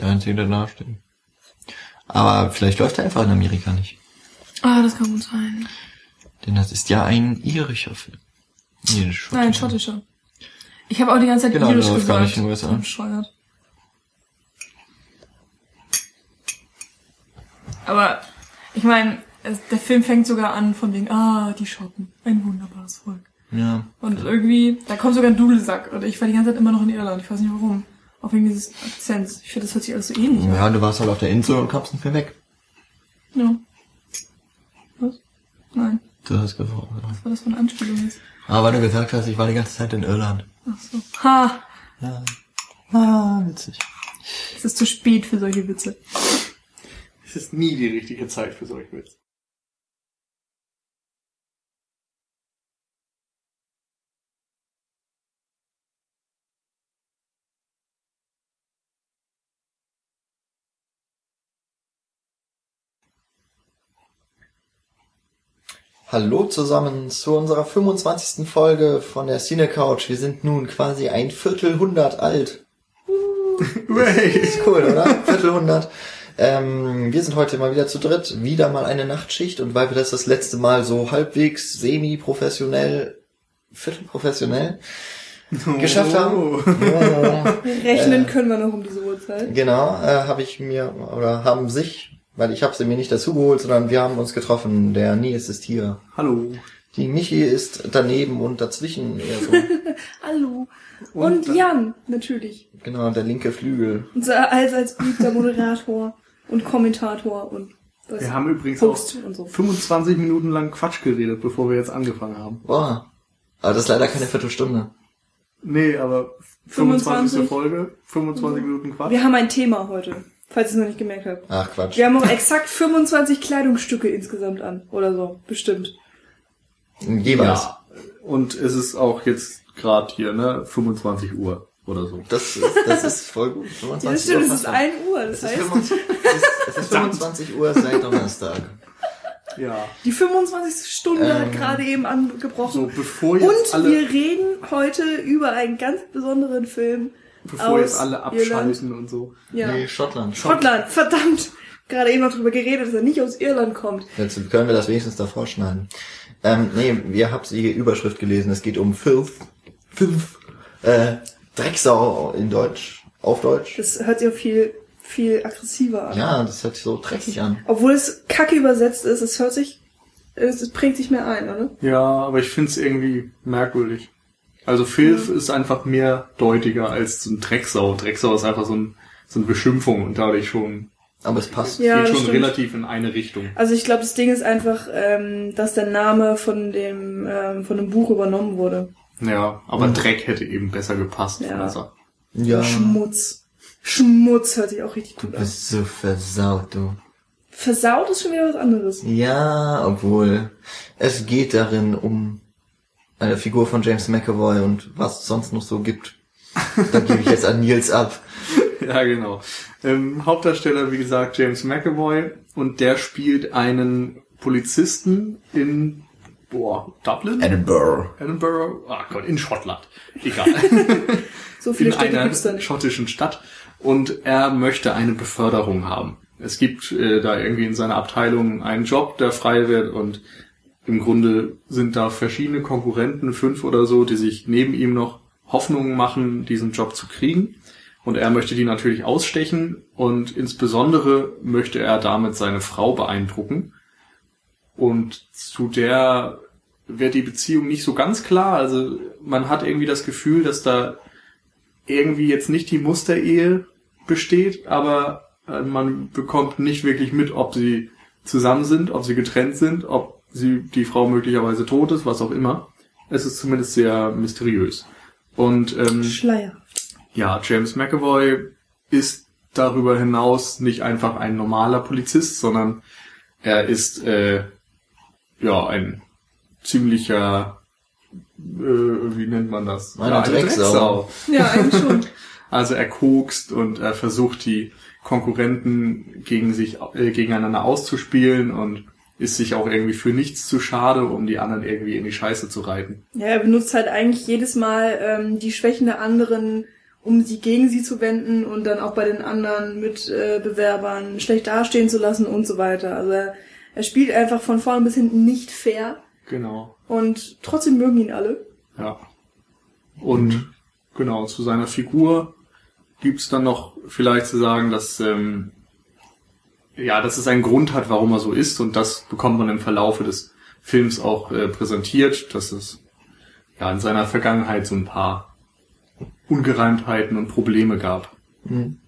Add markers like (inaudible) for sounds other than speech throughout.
Der einzige, der da steht. Aber vielleicht läuft er einfach in Amerika nicht. Ah, das kann gut sein. Denn das ist ja ein irischer Film. Nee, Schotte. Nein, schottischer. Ich habe auch die ganze Zeit Genau, irisch gesagt. gar nicht in den USA. Bescheuert. Aber ich meine, der Film fängt sogar an von wegen, ah, die Schotten, ein wunderbares Volk. Ja. Und irgendwie, da kommt sogar ein Dudelsack. Und ich war die ganze Zeit immer noch in Irland. Ich weiß nicht warum. Auch wegen dieses Akzents. Ich finde, das hört sich alles so ähnlich an. Ja, du warst halt auf der Insel und kamst nicht mehr weg. Ja. Was? Nein. Du hast gefragt. Was war das für eine Anspielung jetzt? Aber weil du gesagt hast, ich war die ganze Zeit in Irland. Ach so. Ha! Ja. Ah, witzig. Es ist zu spät für solche Witze. Es ist nie die richtige Zeit für solche Witze. Hallo zusammen zu unserer 25. Folge von der Cine Couch. Wir sind nun quasi ein Viertelhundert alt. Ist cool, oder? Viertelhundert. Ähm, wir sind heute mal wieder zu dritt. Wieder mal eine Nachtschicht. Und weil wir das das letzte Mal so halbwegs semi-professionell, viertelprofessionell geschafft haben. Ja. Rechnen können wir noch um diese Uhrzeit. Genau, äh, habe ich mir, oder haben sich, weil ich habe sie mir nicht dazu geholt, sondern wir haben uns getroffen. Der Nie ist hier. Hallo. Die Michi ist daneben und dazwischen eher so. (laughs) Hallo. Und, Und- Jan, natürlich. genau, der linke Flügel. Unser als, als beliebter Moderator und Kommentator und was Wir haben übrigens Host auch und so. 25 Minuten lang Quatsch geredet, bevor wir jetzt angefangen haben. Boah. Aber das ist leider keine Viertelstunde. Nee, aber 25. 25. Folge, 25 Minuten Quatsch. Wir haben ein Thema heute, falls ihr es noch nicht gemerkt habt. Ach Quatsch. Wir haben auch exakt 25 Kleidungsstücke insgesamt an. Oder so, bestimmt. Jeweils. Ja. Und es ist auch jetzt gerade hier, ne, 25 Uhr oder so. Das, ist, das ist voll gut. 25 Ja, das stimmt, Uhr es ist passt 1 Uhr. Das Es ist, heißt, 25, es ist, es ist 25 Uhr seit Donnerstag. Ja. die 25. Stunde hat Ähm, gerade eben angebrochen. So, bevor jetzt und alle, wir reden heute über einen ganz besonderen Film. Bevor jetzt alle Irland. abschalten und so. Ja. Nee, Schottland. Schottland, verdammt. Gerade eben noch drüber geredet, dass er nicht aus Irland kommt. Jetzt können wir das wenigstens davor schneiden. Ähm, nee, ihr habt die Überschrift gelesen. Es geht um Filth. Filth. Äh, Drecksau in Deutsch. Auf Deutsch. Das hört sich auch viel, viel aggressiver an. Ja, das hört sich so dreckig an. Obwohl es kacke übersetzt ist, es hört sich, es, es prägt sich mehr ein, oder? Ja, aber ich find's irgendwie merkwürdig. Also Filth ist einfach mehr deutiger als so ein Drecksau. Drecksau ist einfach so, ein, so eine Beschimpfung und dadurch schon, Aber es passt. Ja, geht schon stimmt. relativ in eine Richtung. Also ich glaube, das Ding ist einfach, ähm, dass der Name von dem, ähm, von dem Buch übernommen wurde. Ja, aber Dreck hätte eben besser gepasst. Ja. Also. Ja. Schmutz. Schmutz hört sich auch richtig Du gut an. bist so versaut, du. Versaut ist schon wieder was anderes. Ja, obwohl es geht darin um eine Figur von James McAvoy und was es sonst noch so gibt. Da gebe ich jetzt an Nils ab. (laughs) Ja, genau. Ähm, Hauptdarsteller, wie gesagt, James McAvoy und der spielt einen Polizisten in boah, Dublin? Edinburgh. Edinburgh? Ah Gott, in Schottland. Egal. (laughs) So viele in Städte einer gibt's da nicht. schottischen Stadt und er möchte eine Beförderung haben. Es gibt äh, da irgendwie in seiner Abteilung einen Job, der frei wird und im Grunde sind da verschiedene Konkurrenten, fünf oder so, die sich neben ihm noch Hoffnungen machen, diesen Job zu kriegen. Und er möchte die natürlich ausstechen und insbesondere möchte er damit seine Frau beeindrucken. Und zu der wird die Beziehung nicht so ganz klar. Also man hat irgendwie das Gefühl, dass da irgendwie jetzt nicht die Musterehe besteht, aber äh, man bekommt nicht wirklich mit, ob sie zusammen sind, ob sie getrennt sind, ob sie die Frau möglicherweise tot ist, was auch immer. Es ist zumindest sehr mysteriös. Und ähm, Schleier. ja, James McAvoy ist darüber hinaus nicht einfach ein normaler Polizist, sondern er ist äh, ja ein ziemlicher äh, wie nennt man das? Eine ja, Drecksau. Ja, eigentlich (laughs) schon. Also er kokst und er versucht die Konkurrenten gegen sich äh, gegeneinander auszuspielen und ist sich auch irgendwie für nichts zu schade, um die anderen irgendwie in die Scheiße zu reiten. Ja, er benutzt halt eigentlich jedes Mal ähm, die Schwächen der anderen, um sie gegen sie zu wenden und dann auch bei den anderen Mitbewerbern äh, schlecht dastehen zu lassen und so weiter. Also er, er spielt einfach von vorn bis hinten nicht fair. Genau. Und trotzdem mögen ihn alle. Ja. Und mhm. genau, zu seiner Figur gibt's dann noch vielleicht zu sagen, dass ähm, ja, dass es einen Grund hat, warum er so ist und das bekommt man im Verlaufe des Films auch äh, präsentiert, dass es ja in seiner Vergangenheit so ein paar Ungereimtheiten und Probleme gab. Mhm.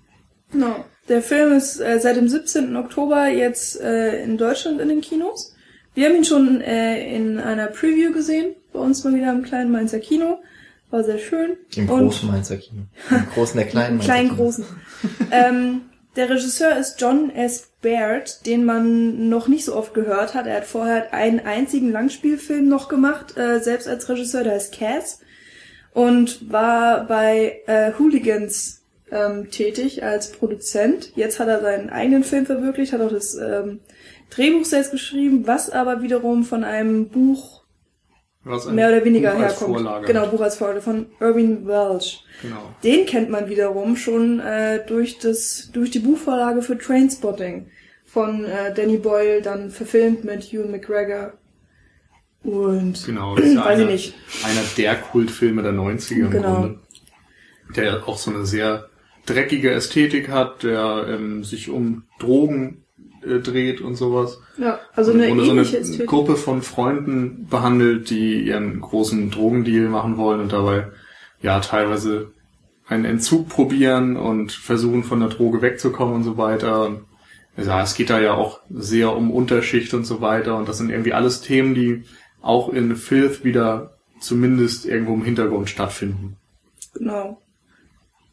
Genau. Der Film ist äh, seit dem 17. Oktober jetzt äh, in Deutschland in den Kinos. Wir haben ihn schon äh, in einer Preview gesehen, bei uns mal wieder im kleinen Mainzer Kino. War sehr schön. Im großen Mainzer Kino. Im großen, der kleinen (laughs) Mainzer kleinen, Kino. großen. ähm, der Regisseur ist John S. Baird, den man noch nicht so oft gehört hat. Er hat vorher einen einzigen Langspielfilm noch gemacht, äh, selbst als Regisseur, der heißt Cass. Und war bei äh, Hooligans ähm, tätig als Produzent. Jetzt hat er seinen eigenen Film verwirklicht, hat auch das ähm, Drehbuch selbst geschrieben, was aber wiederum von einem Buch mehr oder weniger Buch herkommt. Vorlage. Genau, Buch als Vorlage von Irving Welch. Genau. Den kennt man wiederum schon äh, durch das durch die Buchvorlage für Trainspotting von äh, Danny Boyle, dann verfilmt mit Ewan McGregor. Und genau, (clears throat) das ist ja einer, einer der Kultfilme der 90er im genau. Grunde. Der auch so eine sehr dreckige Ästhetik hat, der ähm, sich um Drogen äh, dreht und sowas. Ja, also eine und, ähnliche so eine Gruppe von Freunden behandelt, die ihren großen Drogendeal machen wollen und dabei ja teilweise einen Entzug probieren und versuchen von der Droge wegzukommen und so weiter. Ja, es geht da ja auch sehr um Unterschicht und so weiter und das sind irgendwie alles Themen, die auch in Filth wieder zumindest irgendwo im Hintergrund stattfinden. Genau.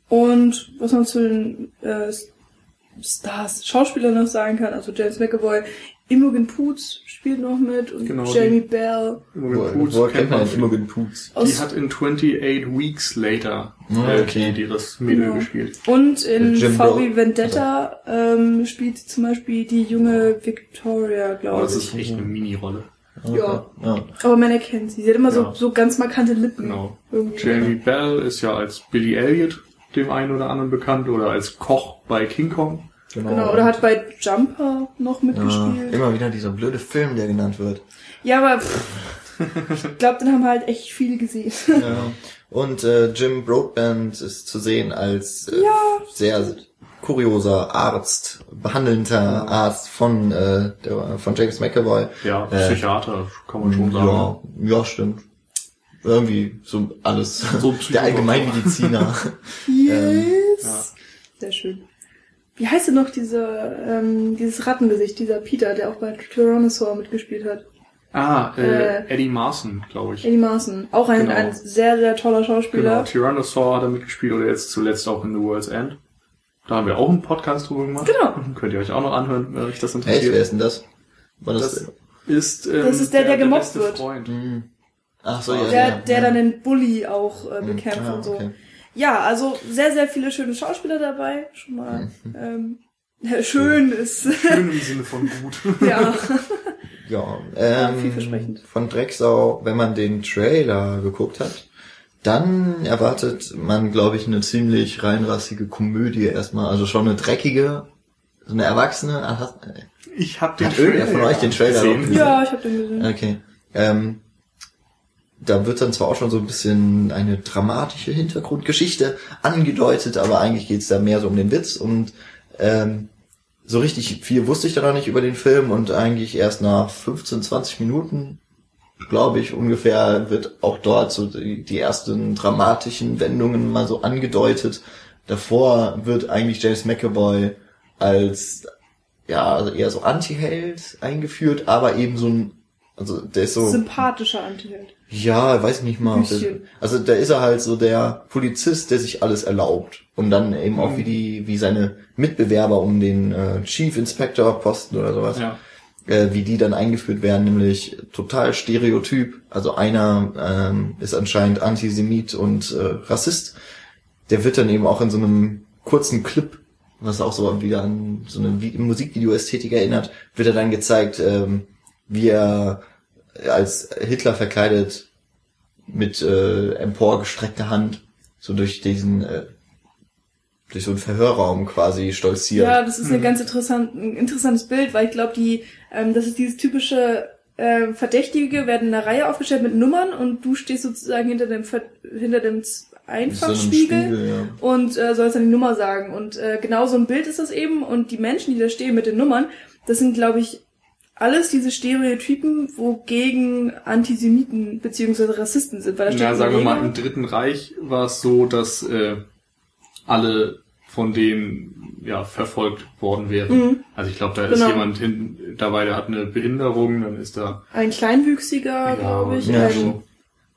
Und was man zu den äh, Stars, Schauspieler noch sagen kann, also James McAvoy, Imogen Poots spielt noch mit und genau, Jamie Bell. Imogen Poots woher kennt man Imogen Poots? Die hat in 28 Weeks Later oh, okay. die, das Mädel genau. gespielt. Und in VW Vendetta ähm, spielt sie zum Beispiel die junge Victoria, glaube ich. Oh, das ist echt eine Mini-Rolle. Okay. Ja. ja. Aber man erkennt sie. Sie hat immer ja. so, so ganz markante Lippen. Genau. Irgendwie. Jamie Bell ist ja als Billy Elliot dem einen oder anderen bekannt oder als Koch bei King Kong. Genau. genau, oder hat bei Jumper noch mitgespielt. Ja, immer wieder dieser blöde Film, der genannt wird. Ja, aber ich glaube, den haben halt echt viele gesehen. (laughs) ja. Und äh, Jim Broadband ist zu sehen als äh, ja. sehr kurioser Arzt, behandelnder Arzt von äh, der, von James McAvoy. Ja, äh, Psychiater, äh, kann man schon sagen. Ja, ja, stimmt. Irgendwie so alles. So (laughs) der Allgemeinmediziner. (laughs) yes. Ähm, ja. Sehr schön. Wie heißt denn noch diese, ähm, dieses Rattengesicht, dieser Peter, der auch bei Tyrannosaur mitgespielt hat? Ah, äh, äh, Eddie Marson, glaube ich. Eddie Marson, auch ein, genau. ein sehr, sehr toller Schauspieler. Genau, Tyrannosaur hat er mitgespielt oder jetzt zuletzt auch in The World's End. Da haben wir auch einen Podcast drüber gemacht. Genau. (laughs) Könnt ihr euch auch noch anhören, wenn euch das interessiert. Echt, wer ist denn das? War das, das ist, ähm, das ist der, der, der gemobbt wird. Freund. Mhm. Ach so, ja. Der, ja, der ja. dann den Bully auch äh, mhm. bekämpft ah, und so. Okay. Ja, also sehr, sehr viele schöne Schauspieler dabei. Schon mal mhm. ähm, schön ist. Schön im Sinne von gut. (laughs) (laughs) ja. Ja, ähm, vielversprechend. von Drecksau, wenn man den Trailer geguckt hat, dann erwartet man, glaube ich, eine ziemlich reinrassige Komödie erstmal. Also schon eine dreckige, so eine erwachsene. Ach, ich habe den hat Trailer von euch den Trailer gesehen. Ja, ich habe den gesehen. Okay. Ähm, da wird dann zwar auch schon so ein bisschen eine dramatische Hintergrundgeschichte angedeutet, aber eigentlich geht's da mehr so um den Witz und ähm, so richtig viel wusste ich da noch nicht über den Film und eigentlich erst nach 15, 20 Minuten, glaube ich, ungefähr wird auch dort so die, die ersten dramatischen Wendungen mal so angedeutet. Davor wird eigentlich James McAvoy als ja, also eher so Anti-Held eingeführt, aber eben so ein also der ist so sympathischer Antiheld. Ja, weiß nicht mal. Der, also da ist er halt so der Polizist, der sich alles erlaubt und dann eben mhm. auch wie die wie seine Mitbewerber um den äh, Chief Inspector Posten oder sowas. Ja. Äh, wie die dann eingeführt werden, nämlich total Stereotyp. Also einer ähm, ist anscheinend Antisemit und äh, Rassist. Der wird dann eben auch in so einem kurzen Clip, was auch so wieder an so eine Musikvideo-Ästhetik erinnert, wird er dann gezeigt, ähm, wie er als Hitler verkleidet mit äh, emporgestreckter Hand so durch diesen äh, durch so einen Verhörraum quasi stolziert. Ja, das ist eine ganz interessant, ein interessantes Bild, weil ich glaube, die, ähm, das ist dieses typische äh, Verdächtige werden in einer Reihe aufgestellt mit Nummern und du stehst sozusagen hinter dem Ver hinter dem Einfachspiegel Spiegel, ja. und äh, sollst dann die Nummer sagen. Und äh, genau so ein Bild ist das eben. Und die Menschen, die da stehen mit den Nummern, das sind, glaube ich, alles diese Stereotypen, wogegen Antisemiten beziehungsweise Rassisten sind. Weil da steht Ja, sagen wir mal, im Dritten Reich war es so, dass äh, alle von denen ja verfolgt worden wären. Mhm. Also ich glaube, da Genau. ist jemand hin, dabei, der hat eine Behinderung, dann ist da Ein Kleinwüchsiger, glaube ich. ja, ein, so.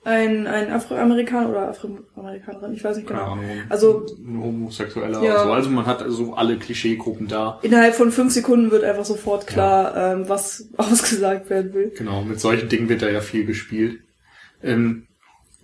Ein, ein Afroamerikaner oder Afroamerikanerin, ich weiß nicht keine genau. Ahnung, Also- ein Homosexueller Ja. oder so. Also man hat so alle Klischeegruppen da. Innerhalb von fünf Sekunden wird einfach sofort klar, ähm, was (laughs) ausgesagt werden will. Genau, mit solchen Dingen wird da ja viel gespielt. Ähm,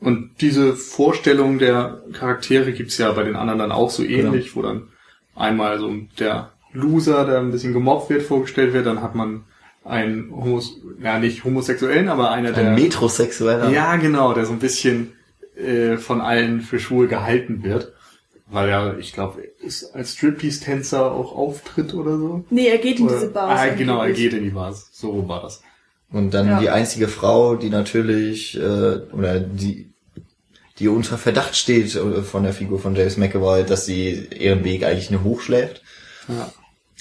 und diese Vorstellung der Charaktere gibt's ja bei den anderen dann auch so ähnlich, wo dann einmal so der Loser, der ein bisschen gemobbt wird, vorgestellt wird, dann hat man einen Homos, ja nicht homosexuellen, aber einer der Ein Metrosexueller. ja genau, der so ein bisschen äh, von allen für schwul gehalten wird, weil er, ich glaube, ist als Striptease-Tänzer auch auftritt oder so. Nee, er geht in Oder, diese Bars. ah, genau, er geht in die Bars. So rum war das. Und dann Ja. die einzige Frau, die natürlich, äh, oder die, die unter Verdacht steht äh, von der Figur von James McAvoy, dass sie ihren Weg eigentlich nur hochschläft. Ja.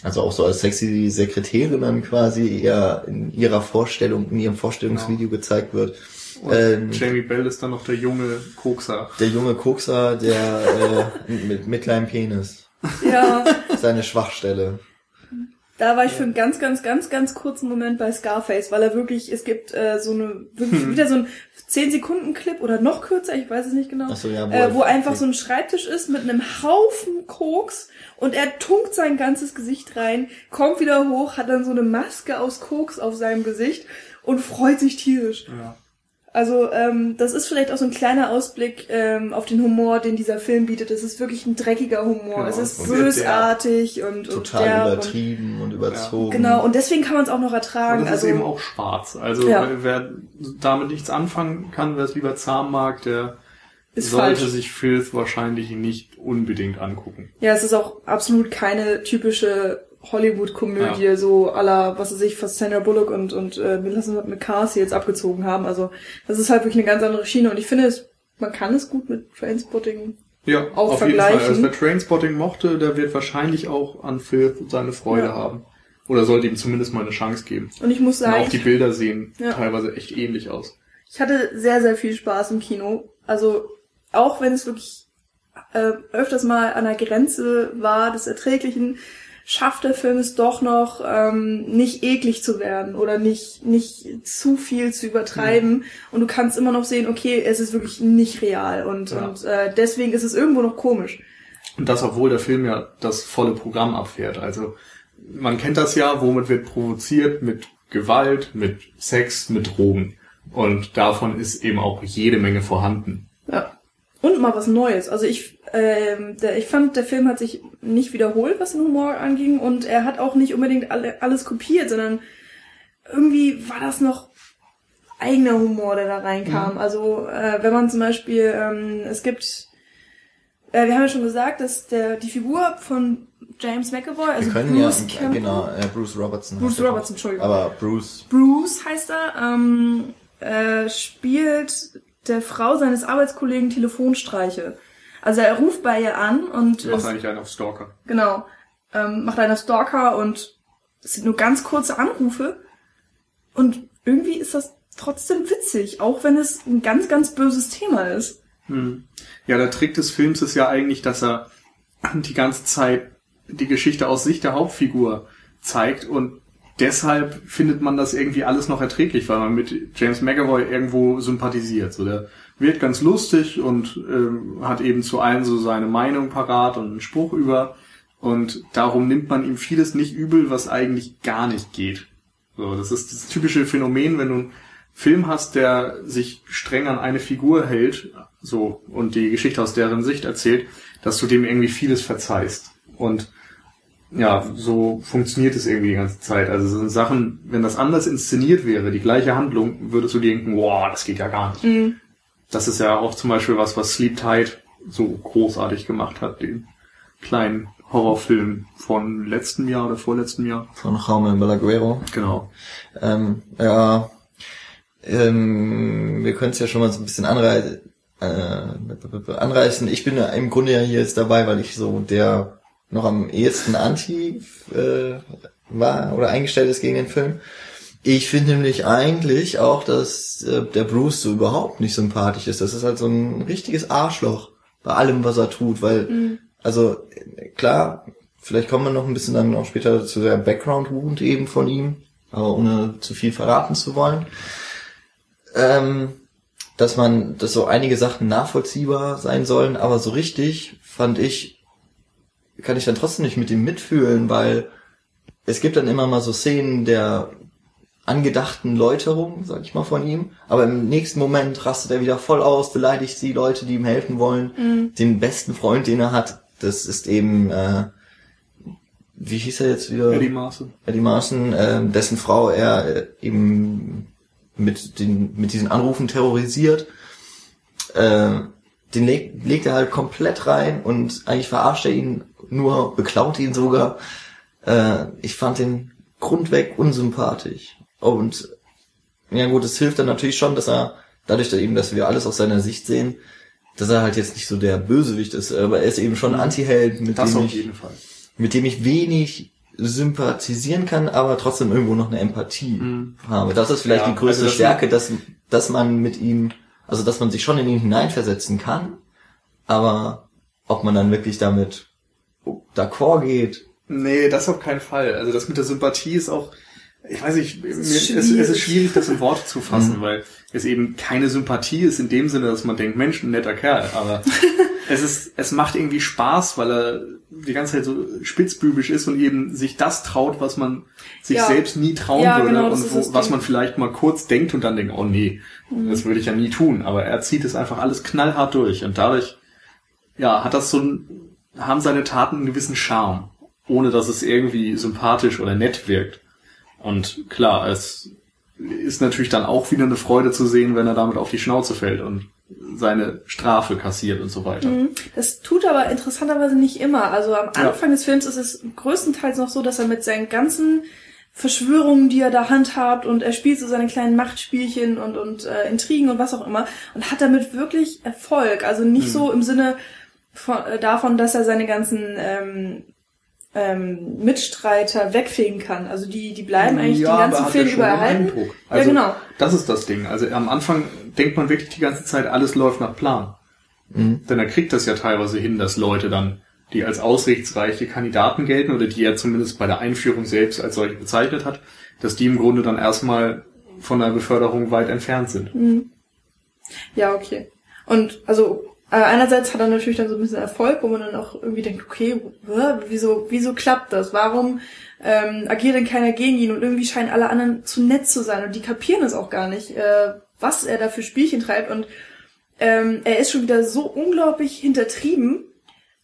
Also auch so als sexy Sekretärin dann quasi eher in ihrer Vorstellung, in ihrem Vorstellungsvideo gezeigt wird. Und Ähm, Jamie Bell ist dann noch der junge Kokser. der junge Kokser, der äh, mit, mit kleinem Penis. Ja, Seine Schwachstelle. Da war ich für einen ganz, ganz, ganz, ganz kurzen Moment bei Scarface, weil er wirklich, es gibt äh, so eine, wirklich Hm. wieder so ein 10-Sekunden-Clip oder noch kürzer, ich weiß es nicht genau, so, ja, wo äh, wo einfach so ein Schreibtisch ist mit einem Haufen Koks und er tunkt sein ganzes Gesicht rein, kommt wieder hoch, hat dann so eine Maske aus Koks auf seinem Gesicht und freut sich tierisch. Ja. Also ähm, das ist vielleicht auch so ein kleiner Ausblick ähm, auf den Humor, den dieser Film bietet. Es ist wirklich ein dreckiger Humor. Genau, Es ist und bösartig und, und Total übertrieben und überzogen. Und, genau, und deswegen kann man es auch noch ertragen. Und es also ist eben auch schwarz. Also Ja. wer damit nichts anfangen kann, wer es lieber zahm mag, der Ist sollte falsch. sich Filth wahrscheinlich nicht unbedingt angucken. ja, es ist auch absolut keine typische Hollywood-Komödie, so aller, was weiß ich, was Sandra Bullock und, und äh, Melissa McCarthy jetzt abgezogen haben. Also das ist halt wirklich eine ganz andere Schiene und ich finde, es, man kann es gut mit Trainspotting Ja, Auch auf jeden Fall. vergleichen. Also wer Trainspotting mochte, der wird wahrscheinlich auch an Filth seine Freude Ja. haben. Oder sollte ihm zumindest mal eine Chance geben. und ich muss Und sagen, auch die Bilder sehen Ja. teilweise echt ähnlich aus. Ich hatte sehr, sehr viel Spaß im Kino. Also auch wenn es wirklich äh, öfters mal an der Grenze war des Erträglichen, schafft der Film es doch noch, ähm, nicht eklig zu werden oder nicht, nicht zu viel zu übertreiben. Und du kannst immer noch sehen, okay, es ist wirklich nicht real. Und, Ja. und äh, deswegen ist es irgendwo noch komisch. Und das, obwohl der Film ja das volle Programm abfährt. Also man kennt das ja, womit wird provoziert? Mit Gewalt, mit Sex, mit Drogen. Und davon ist eben auch jede Menge vorhanden. Und mal was Neues. Also ich, ähm, der, ich fand, der Film hat sich nicht wiederholt, was den Humor anging, und er hat auch nicht unbedingt alle, alles kopiert, sondern irgendwie war das noch eigener Humor, der da reinkam. Also äh, wenn man zum Beispiel, ähm, es gibt, äh, wir haben ja schon gesagt, dass der die Figur von James McAvoy, also Bruce ja, Campbell, genau, äh, Bruce Robertson. Bruce er. Robertson, Entschuldigung. Aber Bruce, Bruce heißt er, ähm, äh, spielt der Frau seines Arbeitskollegen Telefonstreiche. Also er ruft bei ihr an und Macht es- eigentlich einen auf Stalker. genau ähm, macht einer Stalker und es sind nur ganz kurze Anrufe und irgendwie ist das trotzdem witzig, auch wenn es ein ganz ganz böses Thema ist. Hm. Ja, der Trick des Films ist ja eigentlich, dass er die ganze Zeit die Geschichte aus Sicht der Hauptfigur zeigt und deshalb findet man das irgendwie alles noch erträglich, weil man mit James McAvoy irgendwo sympathisiert. So, der wird ganz lustig und ähm, hat eben zu allen so seine Meinung parat und einen Spruch über und darum nimmt man ihm vieles nicht übel, was eigentlich gar nicht geht. So, das ist das typische Phänomen, wenn du einen Film hast, der sich streng an eine Figur hält, so, und die Geschichte aus deren Sicht erzählt, dass du dem irgendwie vieles verzeihst. Und ja, so funktioniert es irgendwie die ganze Zeit. Also so Sachen, wenn das anders inszeniert wäre, die gleiche Handlung, würdest du denken, wow, das geht ja gar nicht. Das ist ja auch zum Beispiel was, was Sleep Tight so großartig gemacht hat, den kleinen Horrorfilm von letztem Jahr oder vorletztem Jahr. Von Jaume Balaguero. Genau. Ähm, ja, ähm, wir können es ja schon mal so ein bisschen anreißen. Äh, anreißen. Ich bin ja im Grunde ja hier jetzt dabei, weil ich so der noch am ehesten anti äh, war oder eingestellt ist gegen den Film. Ich finde nämlich eigentlich auch, dass äh, der Bruce so überhaupt nicht sympathisch ist. Das ist halt so ein richtiges Arschloch bei allem, was er tut, weil, mhm. also klar, vielleicht kommen wir noch ein bisschen dann auch später zu der Background-Wound eben von ihm, aber ohne zu viel verraten zu wollen. Ähm, dass man, dass so einige Sachen nachvollziehbar sein sollen, aber so richtig fand ich, kann ich dann trotzdem nicht mit ihm mitfühlen, weil es gibt dann immer mal so Szenen der angedachten Läuterung, sag ich mal, von ihm. Aber im nächsten Moment rastet er wieder voll aus, beleidigt die Leute, die ihm helfen wollen. Mhm. Den besten Freund, den er hat, das ist eben, äh, wie hieß er jetzt wieder? Eddie Marson. Eddie Marson, äh, dessen Frau er äh, eben mit den mit diesen Anrufen terrorisiert. Äh, den legt, legt er halt komplett rein und eigentlich verarscht er ihn nur, beklaut ihn sogar. Äh, ich fand den grundweg unsympathisch. Und ja gut, es hilft dann natürlich schon, dass er, dadurch dass eben, dass wir alles aus seiner Sicht sehen, dass er halt jetzt nicht so der Bösewicht ist, aber er ist eben schon ein Anti-Held, mit das dem ich, mit dem ich wenig sympathisieren kann, aber trotzdem irgendwo noch eine Empathie mhm. habe. Das ist vielleicht ja, die größte also Stärke, dass, dass man mit ihm, also dass man sich schon in ihn hineinversetzen kann, aber ob man dann wirklich damit d'accord geht. Nee, das auf keinen Fall. Also das mit der Sympathie ist auch, ich weiß nicht, mir, es, es, ist schwierig, das in Worte zu fassen, mhm. weil es eben keine Sympathie ist in dem Sinne, dass man denkt, Mensch, ein netter Kerl, aber (laughs) es ist, es macht irgendwie Spaß, weil er die ganze Zeit so spitzbübisch ist und eben sich das traut, was man sich ja. selbst nie trauen ja, würde genau, und wo, was man vielleicht mal kurz denkt und dann denkt, oh nee, mhm. das würde ich ja nie tun, aber er zieht es einfach alles knallhart durch und dadurch, ja, hat das so ein, haben seine Taten einen gewissen Charme, ohne dass es irgendwie sympathisch oder nett wirkt. Und klar, es ist natürlich dann auch wieder eine Freude zu sehen, wenn er damit auf die Schnauze fällt und seine Strafe kassiert und so weiter. Mhm. Das tut aber interessanterweise nicht immer. Also am Anfang ja. des Films ist es größtenteils noch so, dass er mit seinen ganzen Verschwörungen, die er da handhabt und er spielt so seine kleinen Machtspielchen und, und äh, Intrigen und was auch immer und hat damit wirklich Erfolg. Also nicht mhm. so im Sinne von, äh, davon, dass er seine ganzen ähm, ähm, Mitstreiter wegfegen kann. Also die, die bleiben eigentlich ja, den ganzen Film über erhalten. Also, ja, genau. Das ist das Ding. Also am Anfang denkt man wirklich die ganze Zeit, alles läuft nach Plan. Mhm. Denn er kriegt das ja teilweise hin, dass Leute dann, die als ausrichtsreiche Kandidaten gelten oder die er zumindest bei der Einführung selbst als solche bezeichnet hat, dass die im Grunde dann erstmal von der Beförderung weit entfernt sind. Mhm. Ja, okay. Und also aber einerseits hat er natürlich dann so ein bisschen Erfolg, wo man dann auch irgendwie denkt, okay, wieso, wieso klappt das? Warum ähm, agiert denn keiner gegen ihn? Und irgendwie scheinen alle anderen zu nett zu sein und die kapieren es auch gar nicht, äh, was er da für Spielchen treibt. Und ähm, er ist schon wieder so unglaublich hintertrieben,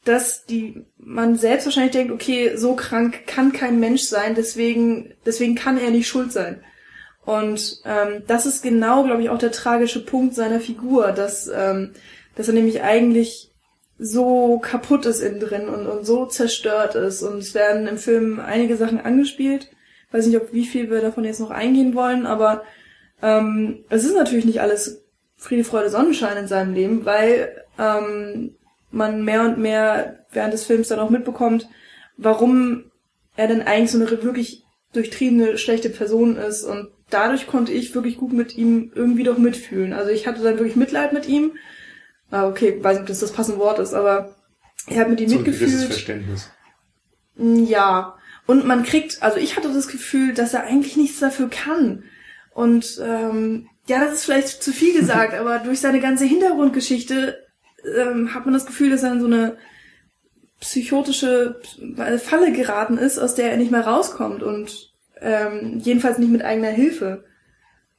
dass die man selbst wahrscheinlich denkt, okay, so krank kann kein Mensch sein, deswegen, deswegen kann er nicht schuld sein. Und ähm, das ist genau, glaube ich, auch der tragische Punkt seiner Figur, dass ähm, dass er nämlich eigentlich so kaputt ist innen drin und, und so zerstört ist. Und es werden im Film einige Sachen angespielt. Weiß nicht, ob wie viel wir davon jetzt noch eingehen wollen, aber ähm, es ist natürlich nicht alles Friede, Freude, Sonnenschein in seinem Leben, weil ähm, man mehr und mehr während des Films dann auch mitbekommt, warum er denn eigentlich so eine wirklich durchtriebene, schlechte Person ist. Und dadurch konnte ich wirklich gut mit ihm irgendwie doch mitfühlen. Also ich hatte dann wirklich Mitleid mit ihm Ah, okay, weiß nicht, ob das das passende Wort ist, aber ich habe mit ihm so mitgefühlt. Ein Verständnis. Mm, ja. Und man kriegt, also ich hatte das Gefühl, dass er eigentlich nichts dafür kann. Und ähm, ja, das ist vielleicht zu viel gesagt, (laughs) aber durch seine ganze Hintergrundgeschichte ähm, hat man das Gefühl, dass er in so eine psychotische Falle geraten ist, aus der er nicht mehr rauskommt und ähm, jedenfalls nicht mit eigener Hilfe.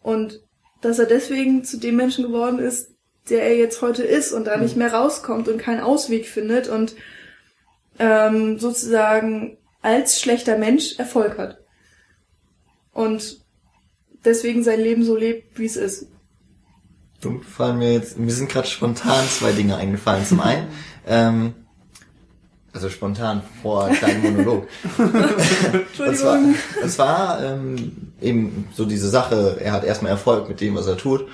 Und dass er deswegen zu dem Menschen geworden ist, der er jetzt heute ist und da nicht mehr rauskommt und keinen Ausweg findet und ähm, sozusagen als schlechter Mensch Erfolg hat. Und deswegen sein Leben so lebt, wie es ist. Du fallen mir jetzt, mir sind gerade spontan zwei Dinge eingefallen. Zum einen, (laughs) ähm, also spontan vor deinem Monolog. (laughs) und zwar, es war ähm, eben so diese Sache, er hat erstmal Erfolg mit dem, was er tut.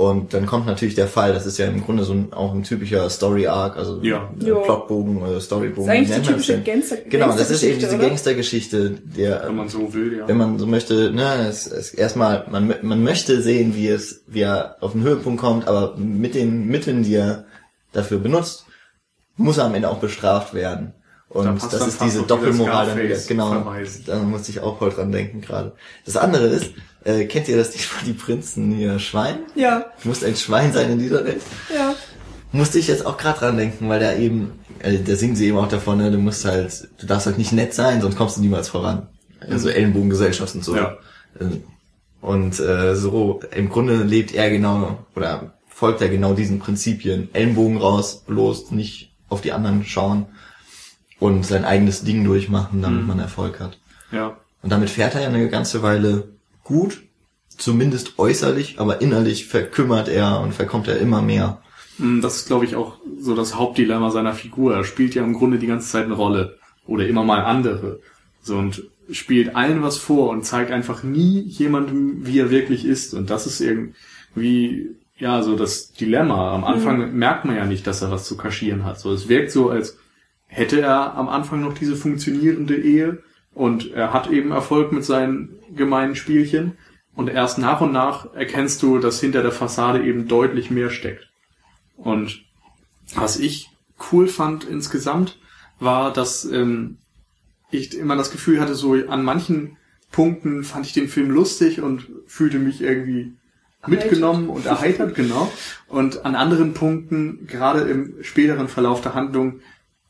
Und dann kommt natürlich der Fall, das ist ja im Grunde so ein, auch ein typischer Story-Arc, also ja. äh, Plotbogen oder Storybogen. Das ist eigentlich die typische Gangster Genau, das ist eben diese Gangstergeschichte, der, wenn man so will, ja. wenn man so möchte, ne, es, es erstmal, man, man möchte sehen, wie es, wie er auf den Höhepunkt kommt, aber mit den Mitteln, die er dafür benutzt, muss er am Ende auch bestraft werden. Und Da das ist diese Doppelmoral dann wieder, genau. Da muss ich auch voll dran denken gerade. Das andere ist, äh, kennt ihr das nicht von die Prinzen hier Schwein? Ja, Du musst ein Schwein sein in dieser Welt. ja. Musste ich jetzt auch gerade dran denken, weil da eben, äh, da singen sie eben auch davon, ne, du musst halt, du darfst halt nicht nett sein, sonst kommst du niemals voran. Also Ellenbogengesellschaft und so. Ja. Äh, Und äh, so, im Grunde lebt er genau, oder folgt er genau diesen Prinzipien. Ellenbogen raus, bloß nicht auf die anderen schauen und sein eigenes Ding durchmachen, damit Mhm. man Erfolg hat. Ja. Und damit fährt er ja eine ganze Weile gut, zumindest äußerlich, aber innerlich verkümmert er und verkommt er immer mehr. Mm, Das ist, glaube ich, auch so das Hauptdilemma seiner Figur. Er spielt ja im Grunde die ganze Zeit eine Rolle. Oder immer mal andere. So, und spielt allen was vor und zeigt einfach nie jemandem, wie er wirklich ist. Und das ist irgendwie, ja, so das Dilemma. Am Anfang merkt man ja nicht, dass er was zu kaschieren hat. So, es wirkt so, als hätte er am Anfang noch diese funktionierende Ehe und er hat eben Erfolg mit seinen gemeinen Spielchen. Und erst nach und nach erkennst du, dass hinter der Fassade eben deutlich mehr steckt. Und was ich cool fand insgesamt, war, dass ähm, ich immer das Gefühl hatte, so an manchen Punkten fand ich den Film lustig und fühlte mich irgendwie mitgenommen und erheitert, (laughs) genau. Und an anderen Punkten, gerade im späteren Verlauf der Handlung,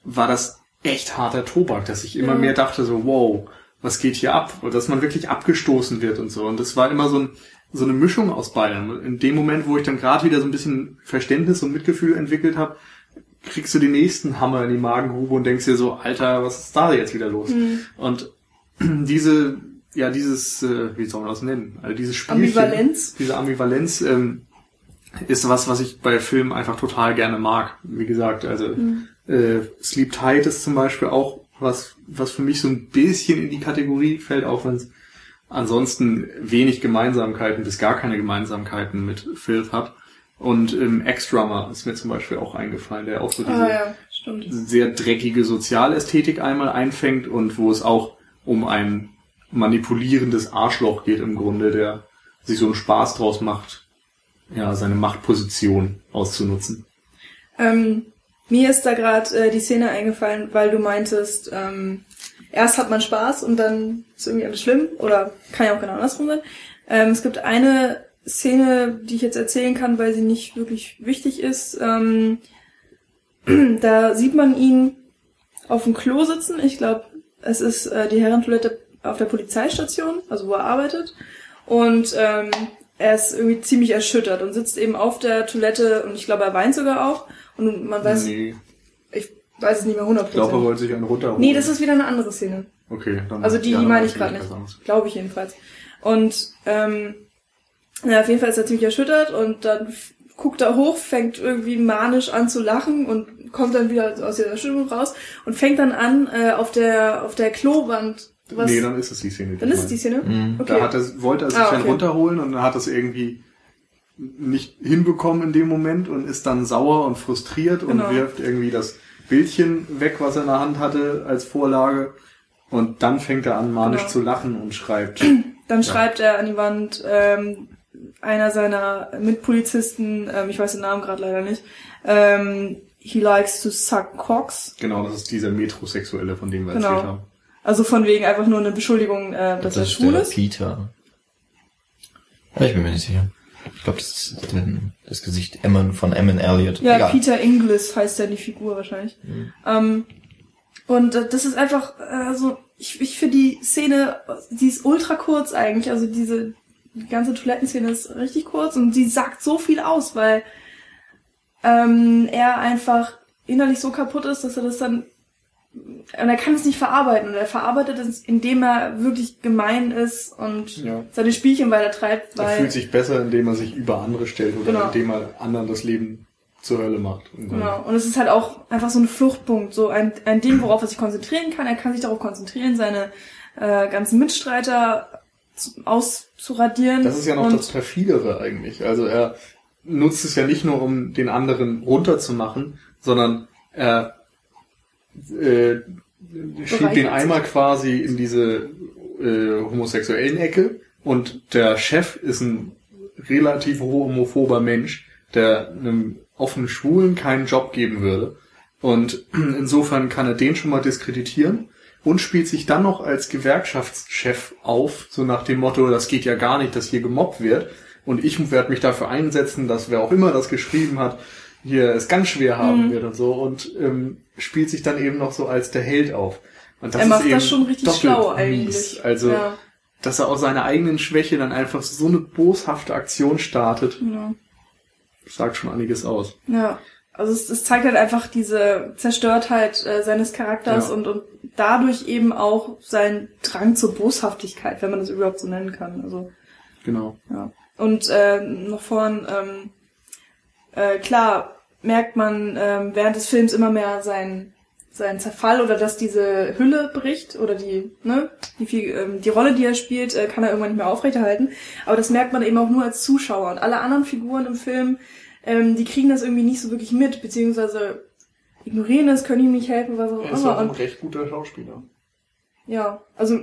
war das echt harter Tobak, dass ich immer Ja. mehr dachte so, wow, was geht hier ab? Und dass man wirklich abgestoßen wird und so. Und das war immer so, ein, so eine Mischung aus beidem. In dem Moment, wo ich dann gerade wieder so ein bisschen Verständnis und Mitgefühl entwickelt habe, kriegst du den nächsten Hammer in die Magengrube und denkst dir so, Alter, was ist da jetzt wieder los? Und (clears throat) diese, ja, dieses, äh, wie soll man das nennen? Also dieses Spielchen, Ambivalenz. diese Ambivalenz ähm, ist was, was ich bei Filmen einfach total gerne mag. Wie gesagt, also äh, Sleep Tight ist zum Beispiel auch was, was für mich so ein bisschen in die Kategorie fällt, auch wenn es ansonsten wenig Gemeinsamkeiten bis gar keine Gemeinsamkeiten mit Filth hat. Und ähm, X-Drummer ist mir zum Beispiel auch eingefallen, der auch so diese Ah ja, sehr dreckige Sozialästhetik einmal einfängt und wo es auch um ein manipulierendes Arschloch geht im Grunde, der sich so einen Spaß draus macht, ja, seine Machtposition auszunutzen. Ähm, mir ist da gerade äh, die Szene eingefallen, weil du meintest, ähm, erst hat man Spaß und dann ist irgendwie alles schlimm oder kann ja auch genau andersrum sein. Ähm, es gibt eine Szene, die ich jetzt erzählen kann, weil sie nicht wirklich wichtig ist. Ähm, (clears throat) da sieht man ihn auf dem Klo sitzen. Ich glaube, es ist äh, die Herrentoilette auf der Polizeistation, also wo er arbeitet. Und ähm, er ist irgendwie ziemlich erschüttert und sitzt eben auf der Toilette und ich glaube, er weint sogar auch. Und man weiß, nee, ich weiß es nicht mehr ich glaube, er 100%. wollte sich einen runterholen. Nee, das ist wieder eine andere Szene. Okay, dann. Also die, die meine ich gerade nicht. Glaube ich jedenfalls. Und ähm, ja, auf jeden Fall ist er ziemlich erschüttert und dann guckt er hoch, fängt irgendwie manisch an zu lachen und kommt dann wieder aus dieser Erschütterung raus und fängt dann an, äh, auf der auf der Klowand was. Nee, dann ist es die Szene. die dann ist es die. Szene? Mhm. Okay. Da hat er, wollte er sich Ah, okay. runterholen und dann hat es irgendwie nicht hinbekommen in dem Moment und ist dann sauer und frustriert und Genau. wirft irgendwie das Bildchen weg, was er in der Hand hatte als Vorlage. Und dann fängt er an, manisch Genau. zu lachen und schreibt. (clears throat) Dann schreibt er an die Wand, ähm, einer seiner Mitpolizisten, ähm, ich weiß den Namen gerade leider nicht, ähm, he likes to suck cocks. genau, das ist dieser Metrosexuelle, von dem wir Genau. erzählt haben. Also von wegen einfach nur eine Beschuldigung, äh, dass er ist schwul der ist. Peter. Ja, ich bin mir nicht sicher. Ich glaube, das ist das Gesicht Emmon von Emmon Elliot. Ja, Egal. Peter Inglis heißt ja die Figur wahrscheinlich. Ähm, und äh, das ist einfach, also ich, ich finde die Szene, die ist ultra kurz eigentlich. Also diese die ganze Toilettenszene ist richtig kurz und die sagt so viel aus, weil ähm, er einfach innerlich so kaputt ist, dass er das dann und er kann es nicht verarbeiten und er verarbeitet es, indem er wirklich gemein ist und Ja. seine Spielchen weiter treibt, Er weil fühlt sich besser, indem er sich über andere stellt oder Genau. indem er anderen das Leben zur Hölle macht. Genau. Und es ist halt auch einfach so ein Fluchtpunkt, so ein, ein Ding, worauf er sich konzentrieren kann. Er kann sich darauf konzentrieren, seine äh, ganzen Mitstreiter auszuradieren. Das ist ja noch das perfidere eigentlich. Also er nutzt es ja nicht nur, um den anderen runterzumachen, sondern er äh, schiebt den einmal quasi in diese äh, homosexuellen Ecke und der Chef ist ein relativ homophober Mensch, der einem offenen Schwulen keinen Job geben würde. Und (clears throat) insofern kann er den schon mal diskreditieren und spielt sich dann noch als Gewerkschaftschef auf, so nach dem Motto, das geht ja gar nicht, dass hier gemobbt wird. Und ich werde mich dafür einsetzen, dass wer auch immer das geschrieben hat, hier es ganz schwer haben mhm. wird und so. Und ähm, spielt sich dann eben noch so als der Held auf. Und das er macht das schon richtig schlau eigentlich. Mies. Also, ja. dass er aus seiner eigenen Schwäche dann einfach so eine boshafte Aktion startet, ja. sagt schon einiges aus. Ja. Also es, es zeigt halt einfach diese Zerstörtheit äh, seines Charakters ja. und, und dadurch eben auch seinen Drang zur Boshaftigkeit, wenn man das überhaupt so nennen kann. Also genau. Ja. Und äh, noch vorhin, ähm, äh, klar merkt man ähm, während des Films immer mehr seinen seinen Zerfall oder dass diese Hülle bricht oder die ne die viel, ähm, die Rolle die er spielt äh, kann er irgendwann nicht mehr aufrechterhalten aber das merkt man eben auch nur als Zuschauer und alle anderen Figuren im Film ähm, die kriegen das irgendwie nicht so wirklich mit, beziehungsweise ignorieren es, können ihm nicht helfen, was auch immer. Er ist auch ein recht guter Schauspieler. Ja, also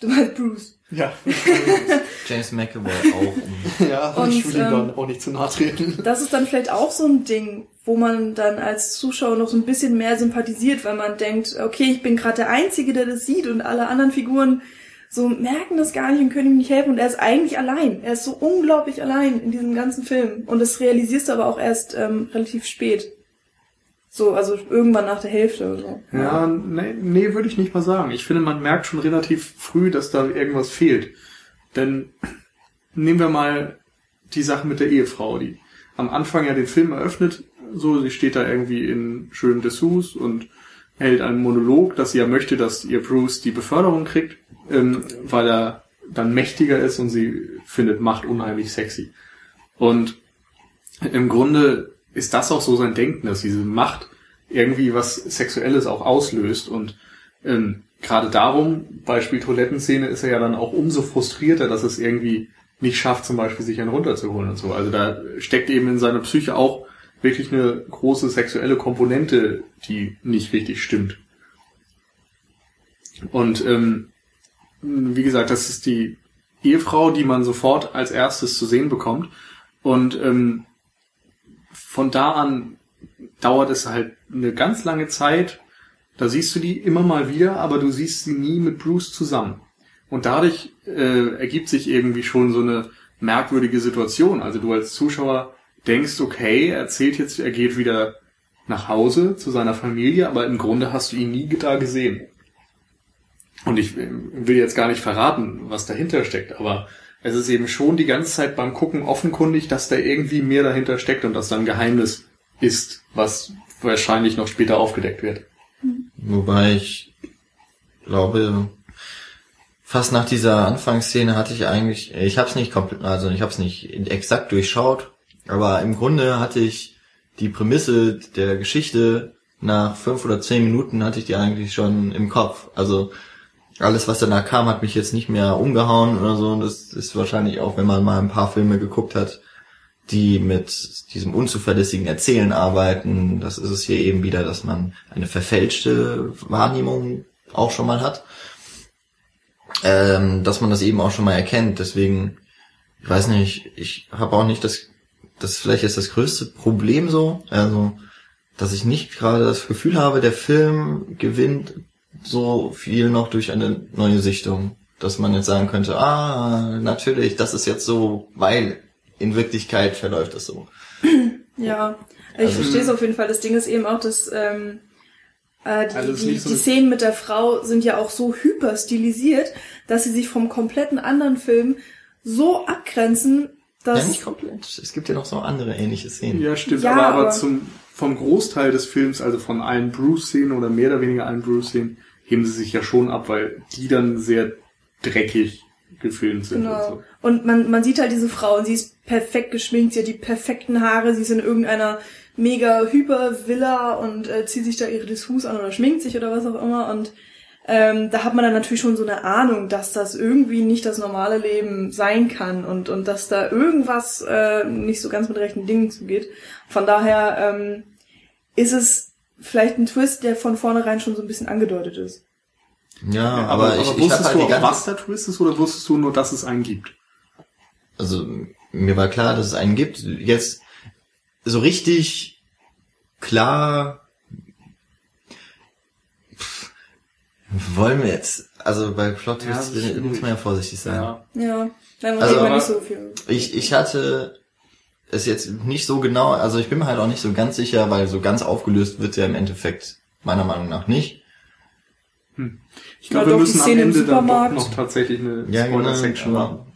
du meinst Bruce. Ja. (laughs) James McAvoy auch. ja, und ich will ihm ähm, dann auch nicht zu nahe treten. Das ist dann vielleicht auch so ein Ding, wo man dann als Zuschauer noch so ein bisschen mehr sympathisiert, weil man denkt, okay, ich bin gerade der Einzige, der das sieht und alle anderen Figuren so merken das gar nicht und können ihm nicht helfen und er ist eigentlich allein. Er ist so unglaublich allein in diesem ganzen Film und das realisierst du aber auch erst ähm, relativ spät. So, also irgendwann nach der Hälfte oder so. Ja, nee, nee würde ich nicht mal sagen. Ich finde, man merkt schon relativ früh, dass da irgendwas fehlt. Denn nehmen wir mal die Sache mit der Ehefrau, die am Anfang ja den Film eröffnet, so, sie steht da irgendwie in schönen Dessous und hält einen Monolog, dass sie ja möchte, dass ihr Bruce die Beförderung kriegt ähm, weil er dann mächtiger ist und sie findet Macht unheimlich sexy. Und im Grunde ist das auch so sein Denken, dass diese Macht irgendwie was Sexuelles auch auslöst und ähm, gerade darum, Beispiel Toilettenszene, ist er ja dann auch umso frustrierter, dass es irgendwie nicht schafft, zum Beispiel sich einen runterzuholen und so. Also da steckt eben in seiner Psyche auch wirklich eine große sexuelle Komponente, die nicht richtig stimmt. Und ähm, wie gesagt, das ist die Ehefrau, die man sofort als erstes zu sehen bekommt. Und ähm, von da an dauert es halt eine ganz lange Zeit. Da siehst du die immer mal wieder, aber du siehst sie nie mit Bruce zusammen. Und dadurch äh, ergibt sich irgendwie schon so eine merkwürdige Situation. Also du als Zuschauer denkst, okay, er erzählt jetzt, er geht wieder nach Hause zu seiner Familie, aber im Grunde hast du ihn nie da gesehen. Und ich will jetzt gar nicht verraten, was dahinter steckt, aber es ist eben schon die ganze Zeit beim Gucken offenkundig, dass da irgendwie mehr dahinter steckt und dass da ein Geheimnis ist, was wahrscheinlich noch später aufgedeckt wird. Wobei ich glaube, fast nach dieser Anfangsszene hatte ich eigentlich, ich habe es nicht komplett, also ich habe es nicht exakt durchschaut, aber im Grunde hatte ich die Prämisse der Geschichte nach fünf oder zehn Minuten hatte ich die eigentlich schon im Kopf. Also alles, was danach kam, hat mich jetzt nicht mehr umgehauen oder so. Und das ist wahrscheinlich auch, wenn man mal ein paar Filme geguckt hat, die mit diesem unzuverlässigen Erzählen arbeiten. Das ist es hier eben wieder, dass man eine verfälschte Wahrnehmung auch schon mal hat. Ähm, dass man das eben auch schon mal erkennt. Deswegen, ich weiß nicht, ich habe auch nicht das, das vielleicht ist das größte Problem so, also, dass ich nicht gerade das Gefühl habe, der Film gewinnt so viel noch durch eine neue Sichtung, dass man jetzt sagen könnte, ah, natürlich, das ist jetzt so, weil in Wirklichkeit verläuft es so. (clears throat) Ja, ich also, verstehe es auf jeden Fall. Das Ding ist eben auch, dass ähm, äh, die, also die, so die Szenen mit der Frau sind ja auch so hyper stilisiert, dass sie sich vom kompletten anderen Film so abgrenzen, dass... Ja, nicht komplett. Es gibt ja noch so andere ähnliche Szenen. Ja, stimmt. Ja, aber, aber, aber zum, vom Großteil des Films, also von allen Bruce-Szenen oder mehr oder weniger allen Bruce-Szenen, heben sie sich ja schon ab, weil die dann sehr dreckig gefilmt sind. Genau. Und, so. und man, man sieht halt diese Frau und sie ist perfekt geschminkt, sie hat die perfekten Haare, sie ist in irgendeiner mega hyper Villa und äh, zieht sich da ihre Dessous an oder schminkt sich oder was auch immer und ähm, da hat man dann natürlich schon so eine Ahnung, dass das irgendwie nicht das normale Leben sein kann und, und dass da irgendwas äh, nicht so ganz mit rechten Dingen zugeht. Von daher ähm, ist es vielleicht ein Twist, der von vornherein schon so ein bisschen angedeutet ist. Ja, aber, aber, aber ich, ich wusstest hab halt du auch, was der Twist ist, oder wusstest du nur, dass es einen gibt? also mir war klar, dass es einen gibt. Jetzt so richtig klar Pff, wollen wir jetzt, also bei Plot Ja, Twists ist muss man ja vorsichtig sein. Ja. Ja, man Also, aber- nicht so viel. Ich, ich hatte es jetzt nicht so genau, also ich bin mir halt auch nicht so ganz sicher, weil so ganz aufgelöst wird ja im Endeffekt meiner Meinung nach nicht. Ich glaube, Ja, wir müssen am Szene im Ende dann doch Supermarkt. noch tatsächlich eine Ja, genau. Spoiler-Section machen. aber-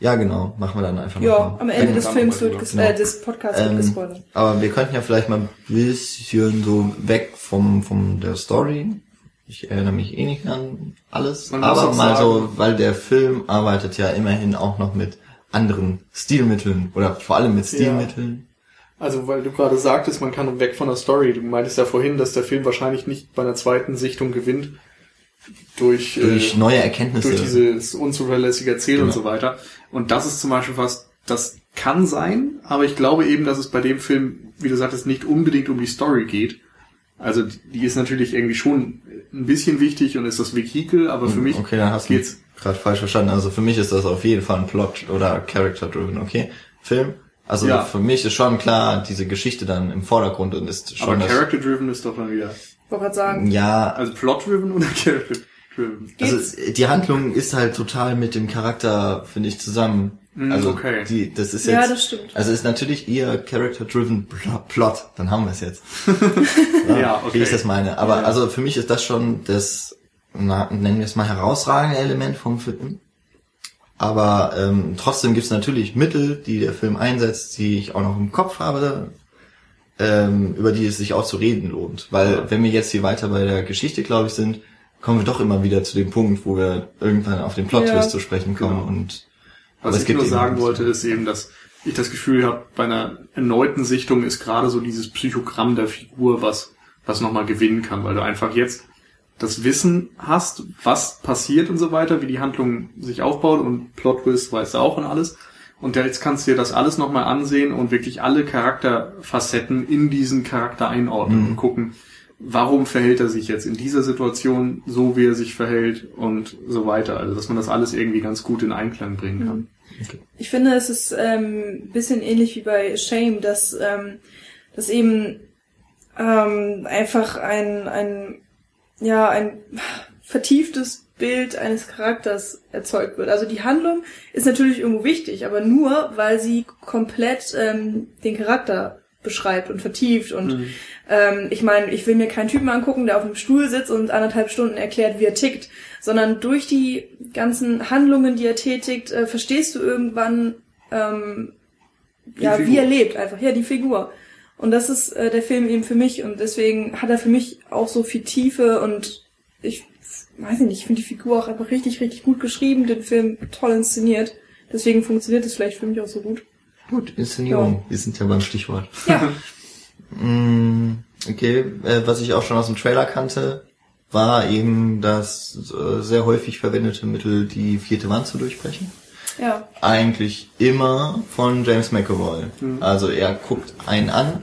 Ja, genau, machen wir dann einfach Ja, nochmal. am Ende des Films noch wird Genau. äh, des Podcasts wird Ähm, gespoilert. Aber wir könnten ja vielleicht mal ein bisschen so weg vom, vom der Story. Ich erinnere mich eh nicht an alles. Man aber mal sagen- so, weil der Film arbeitet ja immerhin auch noch mit anderen Stilmitteln oder vor allem mit Stilmitteln. Also, weil du gerade sagtest, man kann weg von der Story. Du meintest ja vorhin, dass der Film wahrscheinlich nicht bei einer zweiten Sichtung gewinnt. Durch, Durch äh, neue Erkenntnisse. durch dieses unzuverlässige Erzählen und Genau. so weiter. Und das ist zum Beispiel was, das kann sein, aber ich glaube eben, dass es bei dem Film, wie du sagtest, nicht unbedingt um die Story geht. Also die ist natürlich irgendwie schon ein bisschen wichtig und ist das Vehikel, aber für mich okay, geht's. Gerade falsch verstanden. Also für mich ist das auf jeden Fall ein Plot oder Character-driven, okay? Film. Also Ja. für mich ist schon klar, diese Geschichte dann im Vordergrund und ist schon Aber das. Character-driven ist doch dann wieder. Ich wollte gerade sagen, Ja, Also Plot-driven oder Character-driven? Also geht's? die Handlung ist halt total mit dem Charakter, finde ich, zusammen. Mm, also okay. die, das ist Ja, jetzt, das stimmt. also ist natürlich eher character-driven Pl- Plot. Dann haben wir es jetzt. (laughs) Ja, okay. Wie ich das meine. Aber Ja, ja. also für mich ist das schon das, na, nennen wir es mal herausragende Element vom Film. Aber ähm, trotzdem gibt es natürlich Mittel, die der Film einsetzt, die ich auch noch im Kopf habe, ähm, über die es sich auch zu reden lohnt. Weil Ja. wenn wir jetzt hier weiter bei der Geschichte, glaube ich, sind, kommen wir doch immer wieder zu dem Punkt, wo wir irgendwann auf den Plot-Twist Ja. zu sprechen kommen. Genau. Und aber Was es ich gibt nur sagen wollte, ist eben, dass ich das Gefühl habe, bei einer erneuten Sichtung ist gerade so dieses Psychogramm der Figur, was, was nochmal gewinnen kann, weil du einfach jetzt das Wissen hast, was passiert und so weiter, wie die Handlung sich aufbaut und Plot Twist weißt du auch und alles. Und jetzt kannst du dir das alles nochmal ansehen und wirklich alle Charakterfacetten in diesen Charakter einordnen und gucken, warum verhält er sich jetzt in dieser Situation so, wie er sich verhält und so weiter. Also, dass man das alles irgendwie ganz gut in Einklang bringen kann. Ich finde, es ist ähm, ein bisschen ähnlich wie bei Shame, dass, ähm, dass eben ähm, einfach ein, ein, ja, ein vertieftes Bild eines Charakters erzeugt wird. Also die Handlung ist natürlich irgendwo wichtig, aber nur, weil sie komplett ähm, den Charakter beschreibt und vertieft. Und ähm, ich meine, ich will mir keinen Typen angucken, der auf dem Stuhl sitzt und anderthalb Stunden erklärt, wie er tickt, sondern durch die ganzen Handlungen, die er tätigt, äh, verstehst du irgendwann, ähm, ja, Figur. wie er lebt, einfach, ja, die Figur. Und das ist äh, der Film eben für mich und deswegen hat er für mich auch so viel Tiefe und ich weiß nicht, ich finde die Figur auch einfach richtig, richtig gut geschrieben, den Film toll inszeniert. Deswegen funktioniert es vielleicht für mich auch so gut. Gut, Inszenierung. Wir sind ja beim Stichwort. Ja, (laughs) Mm, Okay, äh, was ich auch schon aus dem Trailer kannte, war eben das äh, sehr häufig verwendete Mittel, die vierte Wand zu durchbrechen. ja. Eigentlich immer von James McAvoy. Also er guckt einen an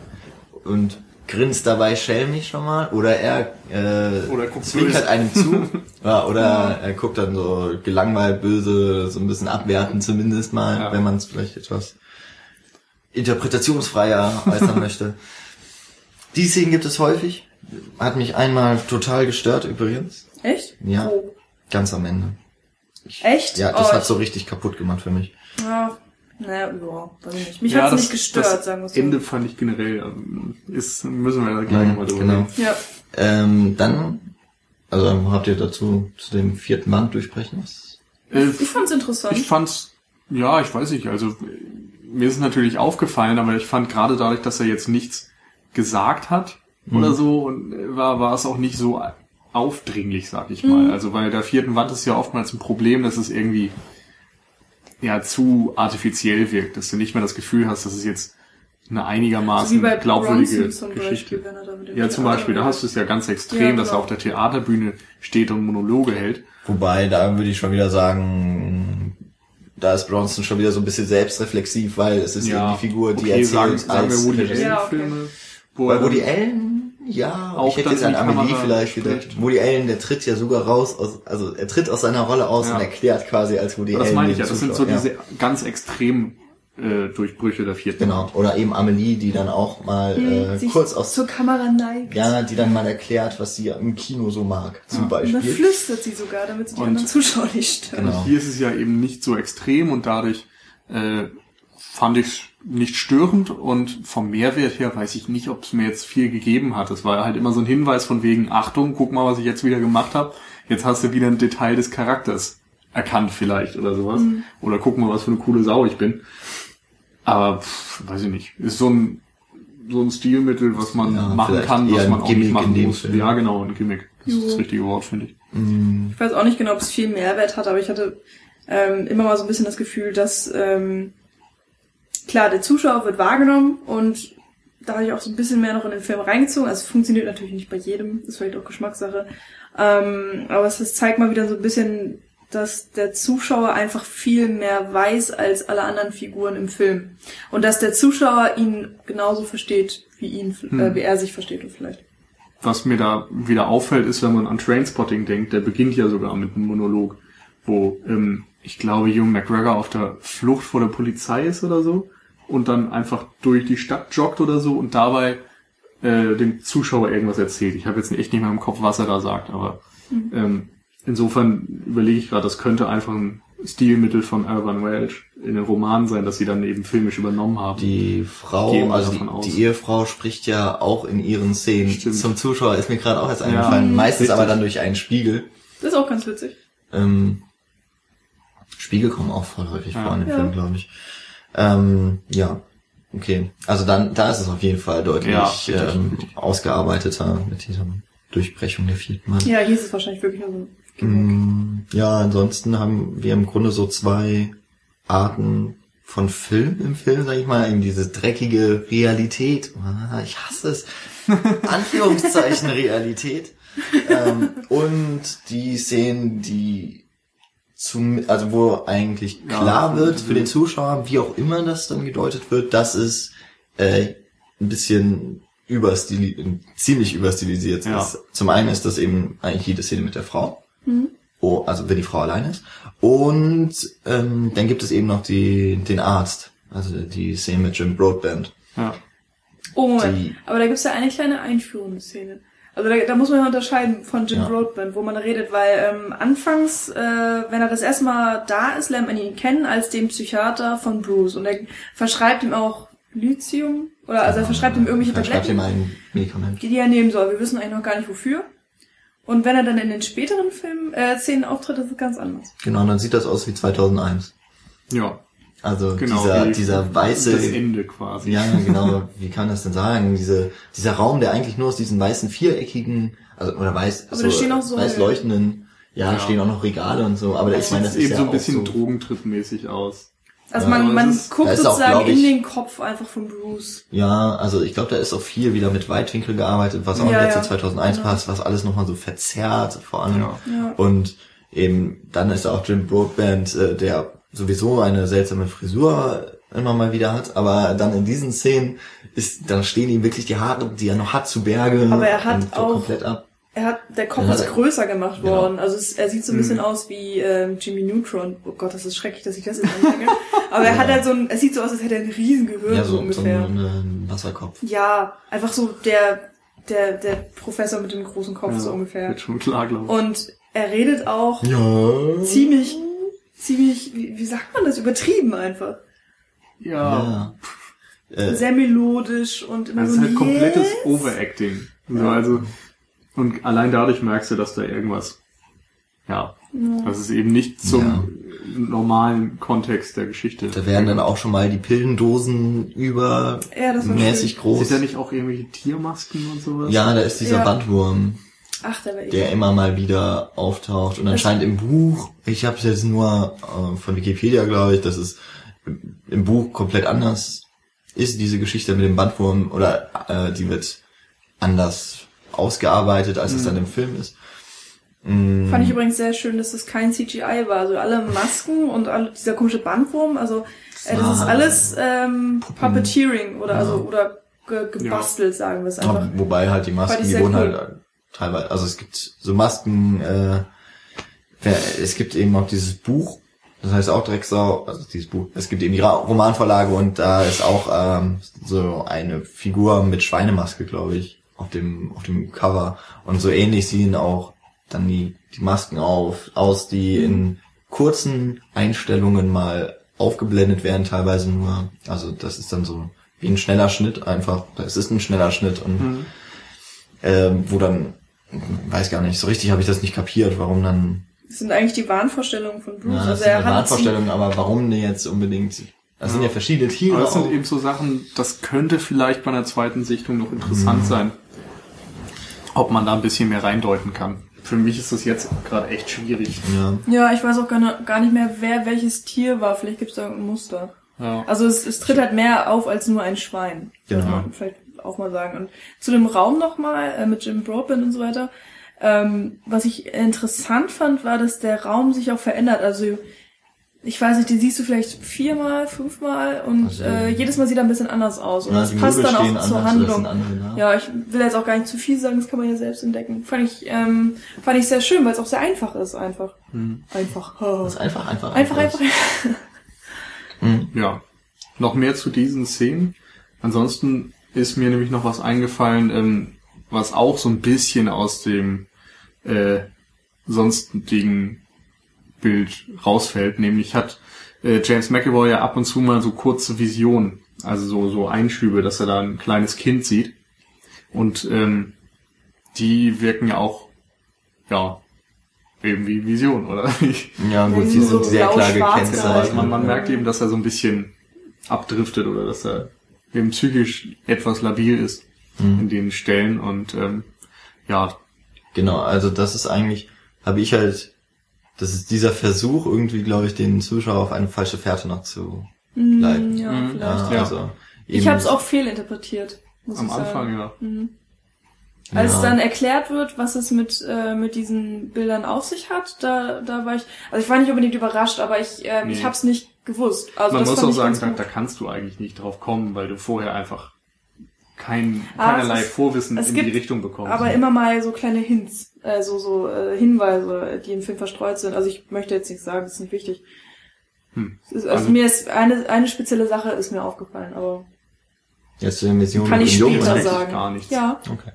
und grinst dabei schelmig schon mal oder er äh, Oder zwinkert einem zu (laughs) ja, oder er guckt dann so gelangweilt böse, so ein bisschen abwertend zumindest mal, Ja. wenn man es vielleicht etwas interpretationsfreier äußern (laughs) möchte. Die Szenen gibt es häufig. Hat mich einmal total gestört übrigens. Echt? Ja. Oh. Ganz am Ende. Echt? Ja, das oh, hat so richtig kaputt gemacht für mich. Ja, naja, ja, weiß ich nicht. Mich Ja, hat's das- nicht gestört, das sagen wir so. Ende fand ich generell, ähm, ist, müssen wir da gleich Mhm, nochmal drüber genau. Ja. Ähm, dann, also habt ihr dazu zu dem vierten Band durchsprechen was? Äh, Ich fand's interessant. ich fand's, ja, ich weiß nicht, also mir ist es natürlich aufgefallen, aber ich fand gerade dadurch, dass er jetzt nichts gesagt hat oder so, und äh, war, war es auch nicht so aufdringlich, sag ich mal. Also bei der vierten Wand ist ja oftmals ein Problem, dass es irgendwie ja zu artifiziell wirkt, dass du nicht mehr das Gefühl hast, dass es jetzt eine einigermaßen So wie bei glaubwürdige Bronson zum Geschichte. Beispiel, er Ja, zum Beispiel, da hast du es ja ganz extrem, Ja, dass er genau. auf der Theaterbühne steht und Monologe hält. Wobei, da würde ich schon wieder sagen, da ist Bronson schon wieder so ein bisschen selbstreflexiv, weil es ist eben die Figur, die okay, erzählt sagen, sagen wir als Woody Regisseur. Ja, okay. Wo er Woody Allen, ja, Auch ich hätte dann jetzt an Amelie Kamera vielleicht gedacht. Woody Allen, der tritt ja sogar raus, aus, also er tritt aus seiner Rolle aus Ja. und erklärt quasi als Woody das Allen. meine ich ja, das sind so Zuschauer, diese ganz extremen äh, Durchbrüche der vierten. Genau, oder eben Amelie, die dann auch mal äh, Hm, sich kurz aus, zur Kamera neigt. ja, die dann mal erklärt, was sie im Kino so mag, zum Und dann Beispiel. flüstert sie sogar, damit sie die Und- anderen Zuschauer nicht stören. Genau. Hier ist es ja eben nicht so extrem und dadurch äh, fand ich es nicht störend und vom Mehrwert her weiß ich nicht, ob es mir jetzt viel gegeben hat. Es war halt immer so ein Hinweis von wegen, Achtung, guck mal, was ich jetzt wieder gemacht habe. Jetzt hast du wieder ein Detail des Charakters erkannt vielleicht oder sowas. Mhm. Oder guck mal, was für eine coole Sau ich bin. Aber pff, weiß ich nicht. Ist so ein so ein Stilmittel, was man Ja, machen kann, was man auch Gimmick nicht machen muss. Film. Ja, genau, ein Gimmick. Das ist das richtige Wort, finde ich. Ich weiß auch nicht genau, ob es viel Mehrwert hat, aber ich hatte ähm, immer mal so ein bisschen das Gefühl, dass ähm, klar, der Zuschauer wird wahrgenommen und da habe ich auch so ein bisschen mehr noch in den Film reingezogen. Also es funktioniert natürlich nicht bei jedem, ist vielleicht auch Geschmackssache. Ähm, aber es, zeigt mal wieder so ein bisschen, dass der Zuschauer einfach viel mehr weiß als alle anderen Figuren im Film. Und dass der Zuschauer ihn genauso versteht, wie ihn, äh, wie er sich versteht und vielleicht. was mir da wieder auffällt, ist, wenn man an Trainspotting denkt, der beginnt ja sogar mit einem Monolog, wo ähm, ich glaube, Hugh McGregor auf der Flucht vor der Polizei ist oder so und dann einfach durch die Stadt joggt oder so und dabei äh, dem Zuschauer irgendwas erzählt. Ich habe jetzt echt nicht mehr im Kopf, was er da sagt, aber ähm, insofern überlege ich gerade, das könnte einfach ein Stilmittel von Urban Welch in den Romanen sein, dass sie dann eben filmisch übernommen haben. Die Frau, also davon die, aus. die Ehefrau spricht ja auch in ihren Szenen Stimmt. zum Zuschauer, ist mir gerade auch jetzt eingefallen. Meistens Richtig. aber dann durch einen Spiegel. Das ist auch ganz witzig. Ähm, Spiegel kommen auch voll häufig Ja. vor in dem Ja. Film, glaube ich. Ähm, ja, okay. Also dann, da ist es auf jeden Fall deutlich Ja, ähm, ausgearbeiteter mit dieser Durchbrechung der vierten Mann. Ja, hier ist es wahrscheinlich wirklich nur so. Mm, Ja, ansonsten haben wir im Grunde so zwei Arten von Film im Film, sag ich mal, eben diese dreckige Realität. Ah, Ich hasse es. (laughs) Anführungszeichen Realität. Ähm, und die Szenen, die zum, also wo eigentlich Ja, klar wird diese- für den Zuschauer, wie auch immer das dann gedeutet wird, dass es äh, ein bisschen überstili ziemlich überstilisiert Ja. ist. Zum einen ist das eben eigentlich jede Szene mit der Frau. Mhm. Oh, also wenn die Frau allein ist. Und ähm, dann gibt es eben noch die, den Arzt. Also die Szene mit Jim Broadband. Ja. Oh Moment, Die- aber da gibt's ja eine kleine einführende Szene. Also da, da muss man ja unterscheiden von Jim Ja. Broadbent, wo man redet, weil ähm, anfangs, äh, wenn er das erste Mal da ist, lernt man ihn kennen als den Psychiater von Bruce und er verschreibt ihm auch Lithium oder also er verschreibt ihm irgendwelche Verschreibt ihm Tabletten, ein Medikament. die er nehmen soll. Wir wissen eigentlich noch gar nicht wofür. Und wenn er dann in den späteren Film, äh, Szenen auftritt, ist es ganz anders. Genau, und dann sieht das aus wie 2001. Ja, Also genau. dieser, dieser weiße, Das Ende quasi. ja genau, wie kann das denn sagen? Diese, dieser Raum, der eigentlich nur aus diesen weißen viereckigen, also oder weiß, Aber da stehen auch so- weiß leuchtenden, ja, Ja. stehen auch noch Regale und so, aber ich meine, das sieht ist eben ja so ein bisschen so, drogentrittmäßig aus. Also Ja, man, man es ist- guckt ist auch, sozusagen glaub in ich- den Kopf einfach von Bruce. Ja, also ich glaube, da ist auch viel wieder mit Weitwinkel gearbeitet, was auch Ja, wieder ja. zu 2001 Genau. passt, was alles nochmal so verzerrt vor allem. Ja. Ja. Und eben dann ist auch Jim Broadband, äh, der sowieso eine seltsame Frisur immer mal wieder hat, aber dann in diesen Szenen ist, dann stehen ihm wirklich die Haare, die er noch hat, zu Berge. Aber er hat und so auch- komplett ab. Er hat, der Kopf Ja, ist größer gemacht Genau. worden. Also es, er sieht so ein bisschen aus wie ähm, Jimmy Neutron. Oh Gott, das ist schrecklich, dass ich das jetzt anfange. Aber er Ja. hat halt so ein, es sieht so aus, als hätte er ein riesen Gehirn Ja, so, so, so ungefähr. ein Wasserkopf. Ja, einfach so der, der, der Professor mit dem großen Kopf so ungefähr. Wird schon klar, glaube ich. Und er redet auch Ja. ziemlich, ziemlich, wie, wie sagt man das, übertrieben einfach. Ja. Ja. Äh, Sehr melodisch und immer Das so ist halt komplettes yes. Overacting. So, also, und allein dadurch merkst du, dass da irgendwas, ja, das ist eben nicht zum Ja. normalen Kontext der Geschichte. da werden dann auch schon mal die Pillendosen Ja, das übermäßig schön. groß. Ist ja nicht auch irgendwelche Tiermasken und sowas? Ja, da ist dieser Ja. Bandwurm. Ach, der war der immer mal wieder auftaucht und anscheinend im Buch, ich habe es jetzt nur äh, von Wikipedia, glaube ich, das ist im Buch komplett anders ist diese Geschichte mit dem Bandwurm oder äh, die wird anders ausgearbeitet, als mhm. es dann im Film ist. Mhm. Fand ich übrigens sehr schön, dass es kein CGI war. Also alle Masken und alle, dieser komische Bandwurm, also äh, das ist alles ähm, Puppeteering oder ja. also oder ge gebastelt, ja. sagen wir es einfach. wobei halt die Masken, die wurden cool. halt teilweise, also es gibt so Masken, äh, es gibt eben auch dieses Buch, das heißt auch Drecksau, also dieses Buch, es gibt eben die Romanvorlage und da ist auch ähm, so eine Figur mit Schweinemaske, glaube ich, auf dem, auf dem Cover. Und so ähnlich sehen auch dann die, die Masken auf, aus, die in kurzen Einstellungen mal aufgeblendet werden, teilweise nur. Also das ist dann so wie ein schneller Schnitt einfach. Es ist ein schneller Schnitt und mhm. ähm, wo dann, weiß gar nicht, so richtig habe ich das nicht kapiert, warum dann. Das sind eigentlich die Wahnvorstellungen von Bruce. Ja, das also sind Wahnvorstellungen, aber warum denn jetzt unbedingt? Das ja. sind ja verschiedene Tiere. Aber das sind eben so Sachen, das könnte vielleicht bei einer zweiten Sichtung noch interessant mhm. sein. Ob man da ein bisschen mehr reindeuten kann für mich ist das jetzt gerade echt schwierig. Ja. ja, ich weiß auch gar, nicht mehr, wer welches Tier war. Vielleicht gibt es da irgendein Muster. Ja. Also es, es tritt halt mehr auf als nur ein Schwein. Genau. Vielleicht auch mal sagen. Und zu dem Raum nochmal, äh, mit Jim Broadbent und so weiter. Ähm, was ich interessant fand, war, dass der Raum sich auch verändert. Also ich weiß nicht, die siehst du vielleicht viermal, fünfmal und also, äh, jedes Mal sieht er ein bisschen anders aus. Und ja, das passt dann auch zur Handlung. Andere, ja. ja. ich will jetzt auch gar nicht zu viel sagen, das kann man ja selbst entdecken. Fand ich, ähm, fand ich sehr schön, weil es auch sehr einfach ist, einfach. Hm. Einfach. Oh. Das ist einfach, einfach. Einfach, einfach. einfach. (laughs) hm. Ja. Noch mehr zu diesen Szenen. Ansonsten ist mir nämlich noch was eingefallen, ähm, was auch so ein bisschen aus dem äh, sonstigen Bild rausfällt. Nämlich hat äh, James McAvoy ja ab und zu mal so kurze Visionen, also so, so Einschübe, dass er da ein kleines Kind sieht. Und ähm, die wirken ja auch, ja, eben wie Vision, oder? (laughs) ja, gut, sie sind sehr klar gekennzeichnet. Man, man merkt eben, dass er so ein bisschen abdriftet oder dass er eben psychisch etwas labil ist mhm. in den Stellen und ähm, ja. Genau, also das ist eigentlich, habe ich halt das ist dieser Versuch, irgendwie, glaube ich, den Zuschauer auf eine falsche Fährte noch zu mm, leiten. Ja, mhm. vielleicht. Ja, also ich habe es auch fehlinterpretiert. Muss Am Anfang, ja. Mhm. Als ja. dann erklärt wird, was es mit äh, mit diesen Bildern auf sich hat, da da war ich, also ich war nicht unbedingt überrascht, aber ich äh, nee. ich habe es nicht gewusst. Also Man muss auch sagen, da, da kannst du eigentlich nicht drauf kommen, weil du vorher einfach kein, ah, keinerlei ist, Vorwissen in die Richtung bekommst. Aber immer mal so kleine Hints äh, so, so äh, Hinweise, die im Film verstreut sind. Also ich möchte jetzt nichts sagen, das ist nicht wichtig. Hm. Ist, also, also, mir ist eine, eine spezielle Sache ist mir aufgefallen, aber jetzt zu den Missionen kann ich später sagen. Gar nichts. Ja. Okay.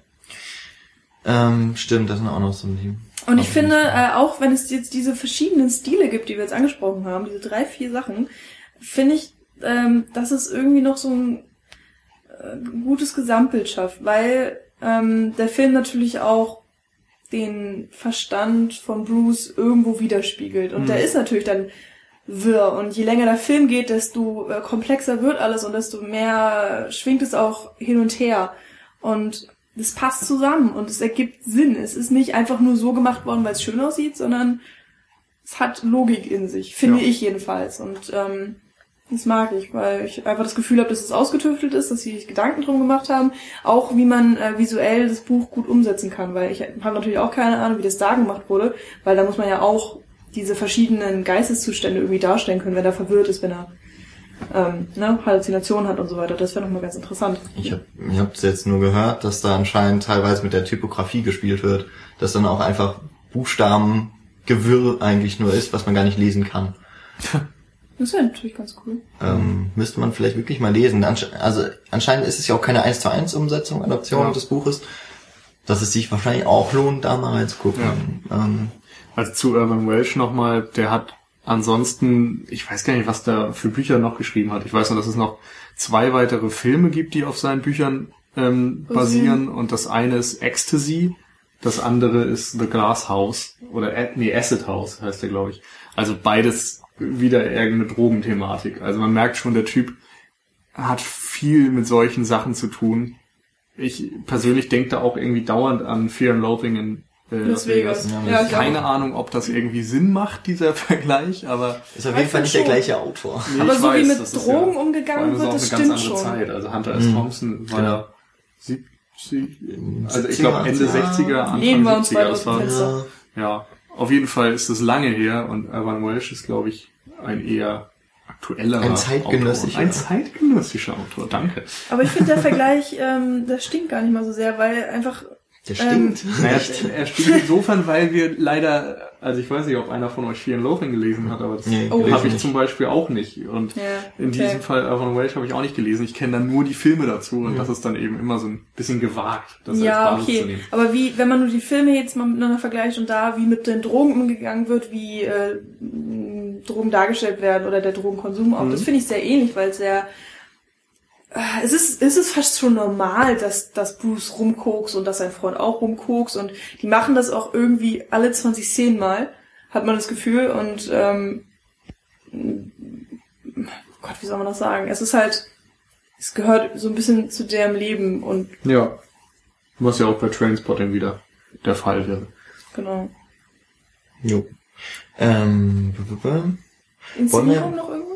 Ähm, stimmt, das sind auch noch so ein Und ich finde, äh, auch wenn es jetzt diese verschiedenen Stile gibt, die wir jetzt angesprochen haben, diese drei, vier Sachen, finde ich, ähm, dass es irgendwie noch so ein äh, gutes Gesamtbild schafft, weil ähm, der Film natürlich auch den Verstand von Bruce irgendwo widerspiegelt. Und mhm. der ist natürlich dann wirr. Und je länger der Film geht, desto äh, komplexer wird alles und desto mehr schwingt es auch hin und her. Und es passt zusammen und es ergibt Sinn. Es ist nicht einfach nur so gemacht worden, weil es schön aussieht, sondern es hat Logik in sich, finde ja. ich jedenfalls. Und ähm, das mag ich, weil ich einfach das Gefühl habe, dass es ausgetüftelt ist, dass sie sich Gedanken drum gemacht haben, auch wie man äh, visuell das Buch gut umsetzen kann, weil ich habe natürlich auch keine Ahnung, wie das da gemacht wurde, weil da muss man ja auch diese verschiedenen Geisteszustände irgendwie darstellen können, wenn er verwirrt ist, wenn er ähm, ne, Halluzinationen hat und so weiter. Das wäre nochmal ganz interessant. Ich habe ich hab's jetzt nur gehört, dass da anscheinend teilweise mit der Typografie gespielt wird, dass dann auch einfach Buchstabengewirr eigentlich nur ist, was man gar nicht lesen kann. (laughs) Das wäre natürlich ganz cool. Ähm, müsste man vielleicht wirklich mal lesen. also anscheinend ist es ja auch keine 1 zu 1 Umsetzung, Adaption ja. des Buches, dass es sich wahrscheinlich auch lohnt, da mal reinzugucken. Ja. Ähm, also zu Urban Welsh nochmal, der hat ansonsten, ich weiß gar nicht, was der für Bücher noch geschrieben hat. Ich weiß nur, dass es noch zwei weitere Filme gibt, die auf seinen Büchern ähm, basieren. Und das eine ist Ecstasy, das andere ist The Glass House oder nee, Acid House heißt der, glaube ich. Also beides wieder irgendeine Drogenthematik. Also man merkt schon, der Typ hat viel mit solchen Sachen zu tun. Ich persönlich denke da auch irgendwie dauernd an Fear and Loathing in äh, Las Vegas. Ja, Ja, ich Keine auch. Ahnung, ob das irgendwie Sinn macht, dieser (laughs) Vergleich, aber Ist auf jeden Fall nicht der gleiche Autor. Nee, Aber so wie weiß, mit das ist Drogen ja, umgegangen wird, ist das auch eine ganz stimmt andere schon. Zeit. Also Hunter S. Mhm. Thompson war Genau. ja 70, also ich 70er, glaube Ende 80er. 60er, Anfang Lehnen wir uns 70er. weit Das war. Ja. ja, auf jeden Fall ist es lange her und Evan Welsh ist, glaube ich, ein eher aktuellerer Ein zeitgenössischer. Autor. Ein zeitgenössischer Autor, danke. Aber ich finde der Vergleich, (laughs) ähm, das stinkt gar nicht mal so sehr, weil einfach Der stinkt. Naja, er stimmt insofern, weil wir leider, also ich weiß nicht, ob einer von euch Fear and Loathing gelesen hat, aber das Nee, Oh. habe ich nicht. zum Beispiel auch nicht. Und Ja, in okay. diesem Fall Evan Welsh habe ich auch nicht gelesen. Ich kenne dann nur die Filme dazu und Mhm. das ist dann eben immer so ein bisschen gewagt, das ja, als Basis zu okay. nehmen. Aber wie, wenn man nur die Filme jetzt mal miteinander vergleicht und da, wie mit den Drogen umgegangen wird, wie äh, Drogen dargestellt werden oder der Drogenkonsum auch, Mhm. das finde ich sehr ähnlich, weil es sehr es ist, es ist fast schon normal, dass, dass Bruce rumkokst und dass sein Freund auch rumkokst und die machen das auch irgendwie alle 20 Szenen mal, hat man das Gefühl und ähm, Gott, wie soll man das sagen? Es ist halt, es gehört so ein bisschen zu deren Leben und Ja. Was ja auch bei Trainspotting wieder der Fall wäre. genau. Jo. Ähm, Wollen wir- noch irgendwas?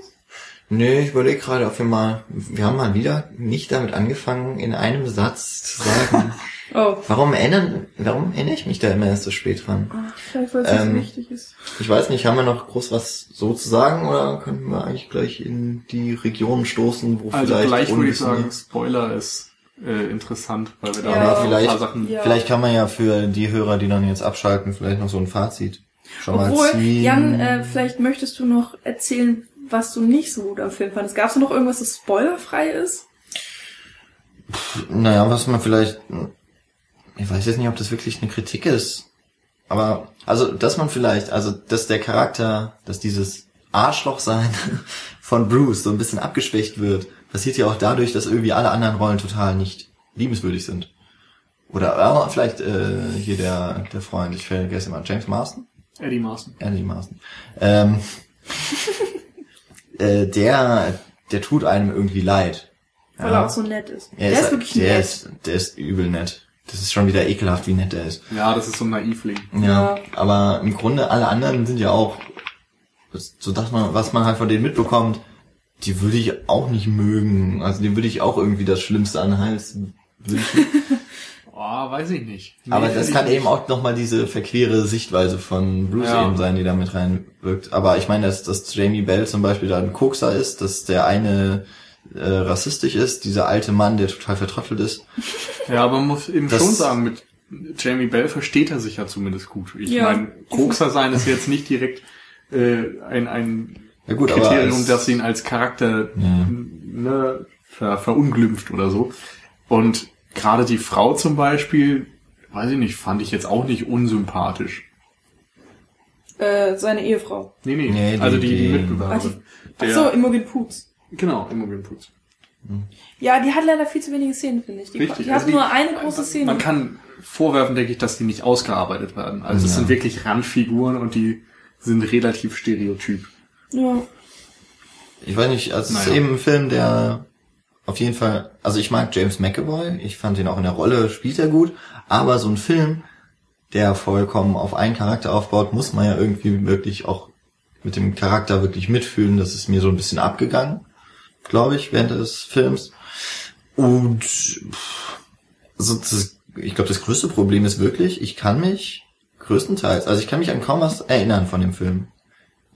Nö, ich überlege gerade, ob wir mal, wir haben mal wieder nicht damit angefangen, in einem Satz zu sagen, (laughs) Oh, warum erinnern, warum erinnere ich mich da immer erst so spät dran? ach, vielleicht weil es Ähm, wichtig ist. Ich weiß nicht, haben wir noch groß was so zu sagen oder können wir eigentlich gleich in die Region stoßen, wo Also vielleicht gleich würde ich sagen, Spoiler ist äh, interessant, weil wir da Ja, noch ein vielleicht- paar Sachen... Ja. Vielleicht kann man ja für die Hörer, die dann jetzt abschalten, vielleicht noch so ein Fazit schon mal Obwohl, ziehen. Jan, äh, vielleicht möchtest du noch erzählen, was du nicht so gut am Film fandest. Gab es noch irgendwas, das spoilerfrei ist? Naja, was man vielleicht, ich weiß jetzt nicht, ob das wirklich eine Kritik ist, aber, also, dass man vielleicht, also, dass der Charakter, dass dieses Arschlochsein (laughs) von Bruce so ein bisschen abgeschwächt wird, passiert ja auch dadurch, dass irgendwie alle anderen Rollen total nicht liebenswürdig sind. Oder äh, vielleicht äh, hier der, der Freund, ich vergesse immer, James Marston? Eddie Marston. Andy Marston. Ähm, (laughs) äh, der, der tut einem irgendwie leid. Weil er auch so nett ist. Er der ist, wirklich der nett. Ist, der ist übel nett. Das ist schon wieder ekelhaft, wie nett er ist. Ja, das ist so ein Naivling. Ja, Ja. aber im Grunde alle anderen sind ja auch, so dass man, was man halt von denen mitbekommt, die würde ich auch nicht mögen. Also die würde ich auch irgendwie das Schlimmste an den Hals wünschen. Oh, weiß ich nicht. Nee, Aber das kann eben auch nochmal diese verquere Sichtweise von Bruce Ja. eben sein, die da mit reinwirkt. Aber ich meine, dass, dass Jamie Bell zum Beispiel da ein Kokser ist, dass der eine äh, rassistisch ist, dieser alte Mann, der total vertrottelt ist. (laughs) Ja, aber man muss eben Das- schon sagen, mit Jamie Bell versteht er sich ja zumindest gut. Ich Ja. meine, Kokser sein ist jetzt nicht direkt äh, ein, ein Ja gut, aber Kriterium, als- das ihn als Charakter Ja. ne, ver, verunglimpft oder so. Und gerade die Frau zum Beispiel, weiß ich nicht, fand ich jetzt auch nicht unsympathisch. Äh, seine Ehefrau. Nee, nee, Nee, also die, die die- Mitbewerberin. Ach so, Imogen Poots. Genau, Imogen Poots. Ja, die hat leider viel zu wenige Szenen, finde ich. Die, Richtig. die hat also nur eine große Szene. Man kann vorwerfen, denke ich, dass die nicht ausgearbeitet werden. Also es Ja. sind wirklich Randfiguren und die sind relativ stereotyp. ja. Ich weiß nicht, also es ist Naja. eben ein Film, der auf jeden Fall, also ich mag James McAvoy, ich fand ihn auch in der Rolle, spielt er gut, aber so ein Film, der vollkommen auf einen Charakter aufbaut, muss man ja irgendwie wirklich auch mit dem Charakter wirklich mitfühlen. Das ist mir so ein bisschen abgegangen, glaube ich, während des Films. Und pff, also das, ich glaube, das größte Problem ist wirklich, ich kann mich größtenteils, also ich kann mich an kaum was erinnern von dem Film.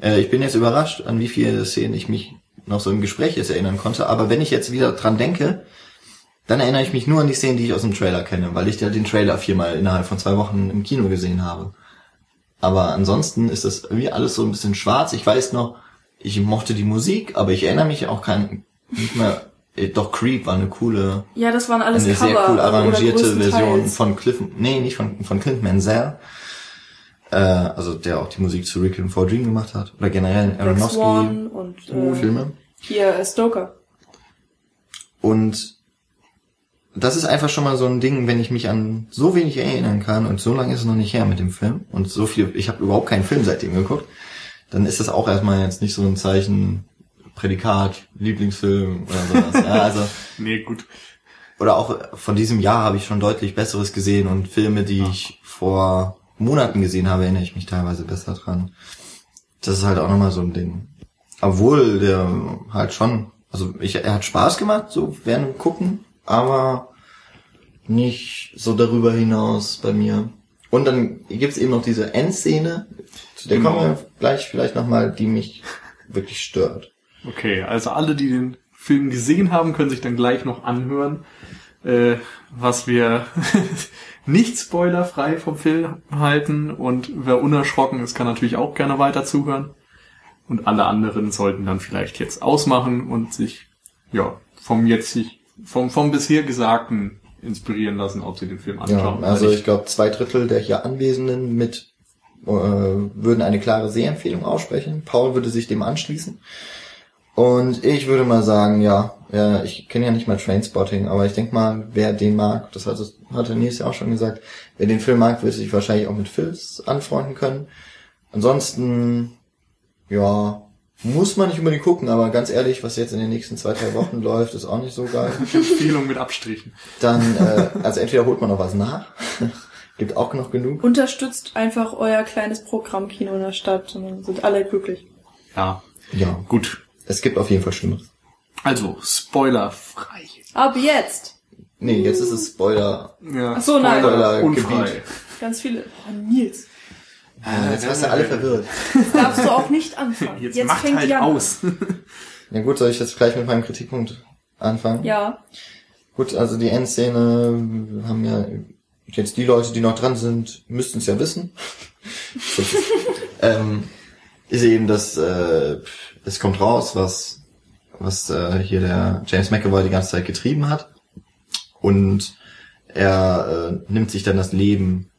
Äh, ich bin jetzt überrascht, an wie viele Szenen ich mich noch so im Gespräch jetzt erinnern konnte. Aber wenn ich jetzt wieder dran denke, dann erinnere ich mich nur an die Szenen, die ich aus dem Trailer kenne, weil ich ja den Trailer viermal innerhalb von zwei Wochen im Kino gesehen habe. Aber ansonsten ist das irgendwie alles so ein bisschen schwarz. Ich weiß noch, ich mochte die Musik, aber ich erinnere mich auch kein, nicht mehr, äh, doch Creep war eine coole, Ja, das waren alles eine Cover. sehr cool arrangierte. Version von Cliff, nee, nicht von, von Clint Mansell, äh, also der auch die Musik zu Rick and Dream gemacht hat, oder generell Black Aronofsky Swan und äh, Filme. hier äh, Stoker. Und das ist einfach schon mal so ein Ding, wenn ich mich an so wenig erinnern kann und so lange ist es noch nicht her mit dem Film und so viel, ich habe überhaupt keinen Film seitdem geguckt, dann ist das auch erstmal jetzt nicht so ein Zeichen, Prädikat, Lieblingsfilm oder sowas. ja, (laughs) also Nee, gut. oder auch von diesem Jahr habe ich schon deutlich Besseres gesehen und Filme, die ich vor Monaten gesehen habe, erinnere ich mich teilweise besser dran. Das ist halt auch nochmal so ein Ding. Obwohl der halt schon, also ich, er hat Spaß gemacht, so während dem Gucken, aber nicht so darüber hinaus bei mir. Und dann gibt's eben noch diese Endszene, zu der Genau. kommen wir gleich vielleicht nochmal, die mich wirklich stört. Okay, also alle, die den Film gesehen haben, können sich dann gleich noch anhören, äh, was wir (laughs) nicht spoilerfrei vom Film halten. Und wer unerschrocken ist, kann natürlich auch gerne weiter zuhören. Und alle anderen sollten dann vielleicht jetzt ausmachen und sich ja vom jetzig, vom, vom bisher Gesagten inspirieren lassen, ob sie den Film Ja, anschauen. also Weil ich glaube, zwei Drittel der hier Anwesenden mit äh, würden eine klare Sehempfehlung aussprechen. Paul würde sich dem anschließen. Und ich würde mal sagen, ja, ja ich kenne ja nicht mal Trainspotting, aber ich denke mal, wer den mag, das hat, hatte Nils ja auch schon gesagt, wer den Film mag, wird sich wahrscheinlich auch mit Phils anfreunden können. Ansonsten, ja, muss man nicht unbedingt gucken, aber ganz ehrlich, was jetzt in den nächsten zwei, drei Wochen (laughs) läuft, ist auch nicht so geil. Empfehlung mit Abstrichen. Dann, äh, also entweder holt man noch was nach, (laughs) gibt auch noch genug. Unterstützt einfach euer kleines Programmkino in der Stadt und dann sind alle glücklich. Ja, Ja, gut. es gibt auf jeden Fall Schlimmeres. Also, spoilerfrei. Ab jetzt! Nee, jetzt ist es Spoiler. Ja, Ach so, nein. Spoiler- unfrei. Ganz viele. Oh, Nils. Äh, jetzt hast du alle verwirrt. Darfst du auch nicht anfangen. Jetzt, macht fängt halt aus. (laughs) Ja gut, soll ich jetzt gleich mit meinem Kritikpunkt anfangen? Ja. Gut, also die Endszene haben ja jetzt die Leute, die noch dran sind, müssten es ja wissen. (laughs) Ähm, ist eben, dass äh, es kommt raus, was was äh, hier der James McAvoy die ganze Zeit getrieben hat und er äh, nimmt sich dann das Leben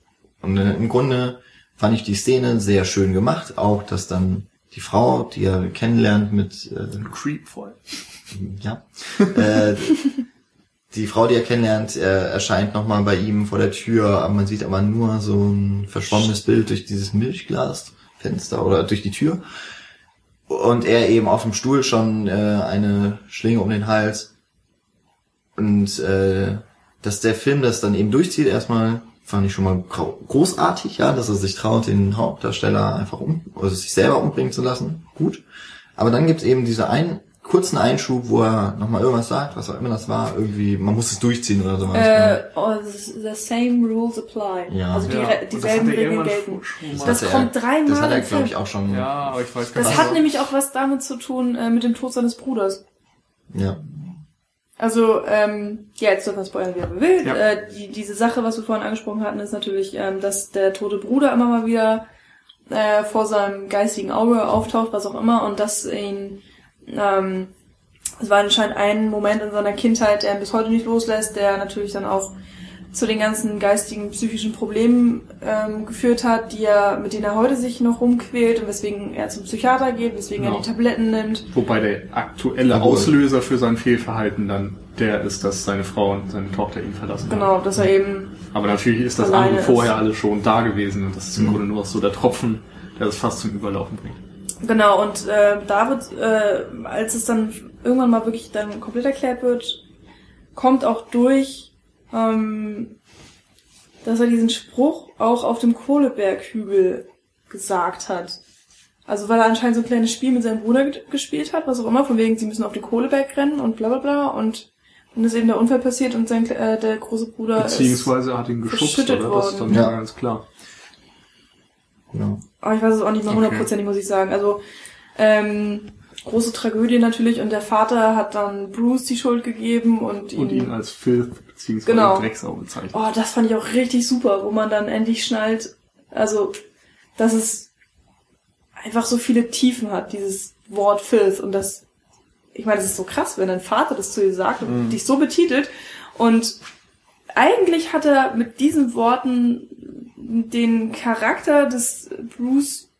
und äh, im Grunde fand ich die Szene sehr schön gemacht, auch dass dann die Frau, die er kennenlernt mit äh, Creep voll. ja. äh, die Frau, die er kennenlernt, er erscheint nochmal bei ihm vor der Tür, aber man sieht aber nur so ein verschwommenes Bild durch dieses Milchglasfenster oder durch die Tür. Und er eben auf dem Stuhl schon äh, eine Schlinge um den Hals. Und äh, dass der Film das dann eben durchzieht, erstmal fand ich schon mal großartig, ja, dass er sich traut, den Hauptdarsteller einfach um, oder sich selber umbringen zu lassen. Gut. Aber dann gibt's eben diese einen kurzen Einschub, wo er nochmal irgendwas sagt, was auch immer das war, irgendwie, man muss es durchziehen oder sowas. Äh, oh, the same rules apply. Ja. Also die, Ja, dieselben das Regeln gelten. schon mal- Das hat kommt dreimal Das hat er, glaube ich, auch schon. Ja, aber ich weiß gar Das nicht. hat nämlich auch was damit zu tun äh, mit dem Tod seines Bruders. Ja. Also, ähm, ja, jetzt dürfen wir spoilern, wie er will. Ja. Äh, die, diese Sache, was wir vorhin angesprochen hatten, ist natürlich, ähm, dass der tote Bruder immer mal wieder äh, vor seinem geistigen Auge auftaucht, was auch immer, und dass ihn, ähm, es war anscheinend ein Moment in seiner Kindheit, der ihn bis heute nicht loslässt, der natürlich dann auch zu den ganzen geistigen, psychischen Problemen ähm, geführt hat, die er, mit denen er heute sich noch rumquält und weswegen er zum Psychiater geht, weswegen Genau. er die Tabletten nimmt. Wobei der aktuelle Jawohl. Auslöser für sein Fehlverhalten dann der ist, dass seine Frau und seine Tochter ihn verlassen haben. Genau, dass er eben Aber natürlich ist das andere vorher ist. alles schon da gewesen und das ist im Grunde nur noch so der Tropfen, der das fast zum Überlaufen bringt. Genau, und äh, da wird, äh, als es dann irgendwann mal wirklich dann komplett erklärt wird, kommt auch durch, ähm, dass er diesen Spruch auch auf dem Kohleberghügel gesagt hat. Also weil er anscheinend so ein kleines Spiel mit seinem Bruder ge- gespielt hat, was auch immer, von wegen, sie müssen auf den Kohleberg rennen und bla bla bla und dann ist eben der Unfall passiert und sein, äh, der große Bruder ist... Beziehungsweise hat ihn geschubst, oder? Das ist dann ja ganz klar. Genau. Aber ich weiß es auch nicht mehr Okay. hundertprozentig, muss ich sagen. Also, ähm, große Tragödie natürlich und der Vater hat dann Bruce die Schuld gegeben und ihn... Und ihn als Filth beziehungsweise Genau. Drecksau bezeichnet. oh, das fand ich auch richtig super, wo man dann endlich schnallt, also, dass es einfach so viele Tiefen hat, dieses Wort Filth und das, ich meine, das ist so krass, wenn dein Vater das zu dir sagt und dich so betitelt und eigentlich hat er mit diesen Worten den Charakter des Bruce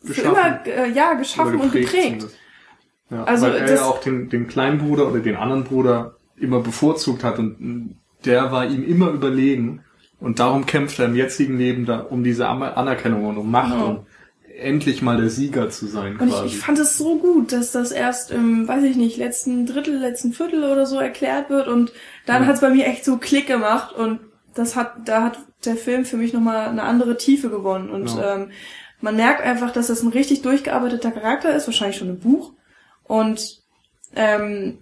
für Geschaffen. immer äh, ja geschaffen Oder und geprägt. Ja, Also weil er ja auch den, den kleinen Bruder oder den anderen Bruder immer bevorzugt hat und der war ihm immer überlegen und darum kämpft er im jetzigen Leben da um diese Anerkennung und um Macht Genau. und endlich mal der Sieger zu sein Und ich, quasi. ich fand es so gut, dass das erst im, weiß ich nicht, letzten Drittel, letzten Viertel oder so erklärt wird und dann Ja. hat's bei mir echt so Klick gemacht und das hat, da hat der Film für mich nochmal eine andere Tiefe gewonnen. Und Ja. ähm, man merkt einfach, dass das ein richtig durchgearbeiteter Charakter ist, wahrscheinlich schon im Buch. Und ähm,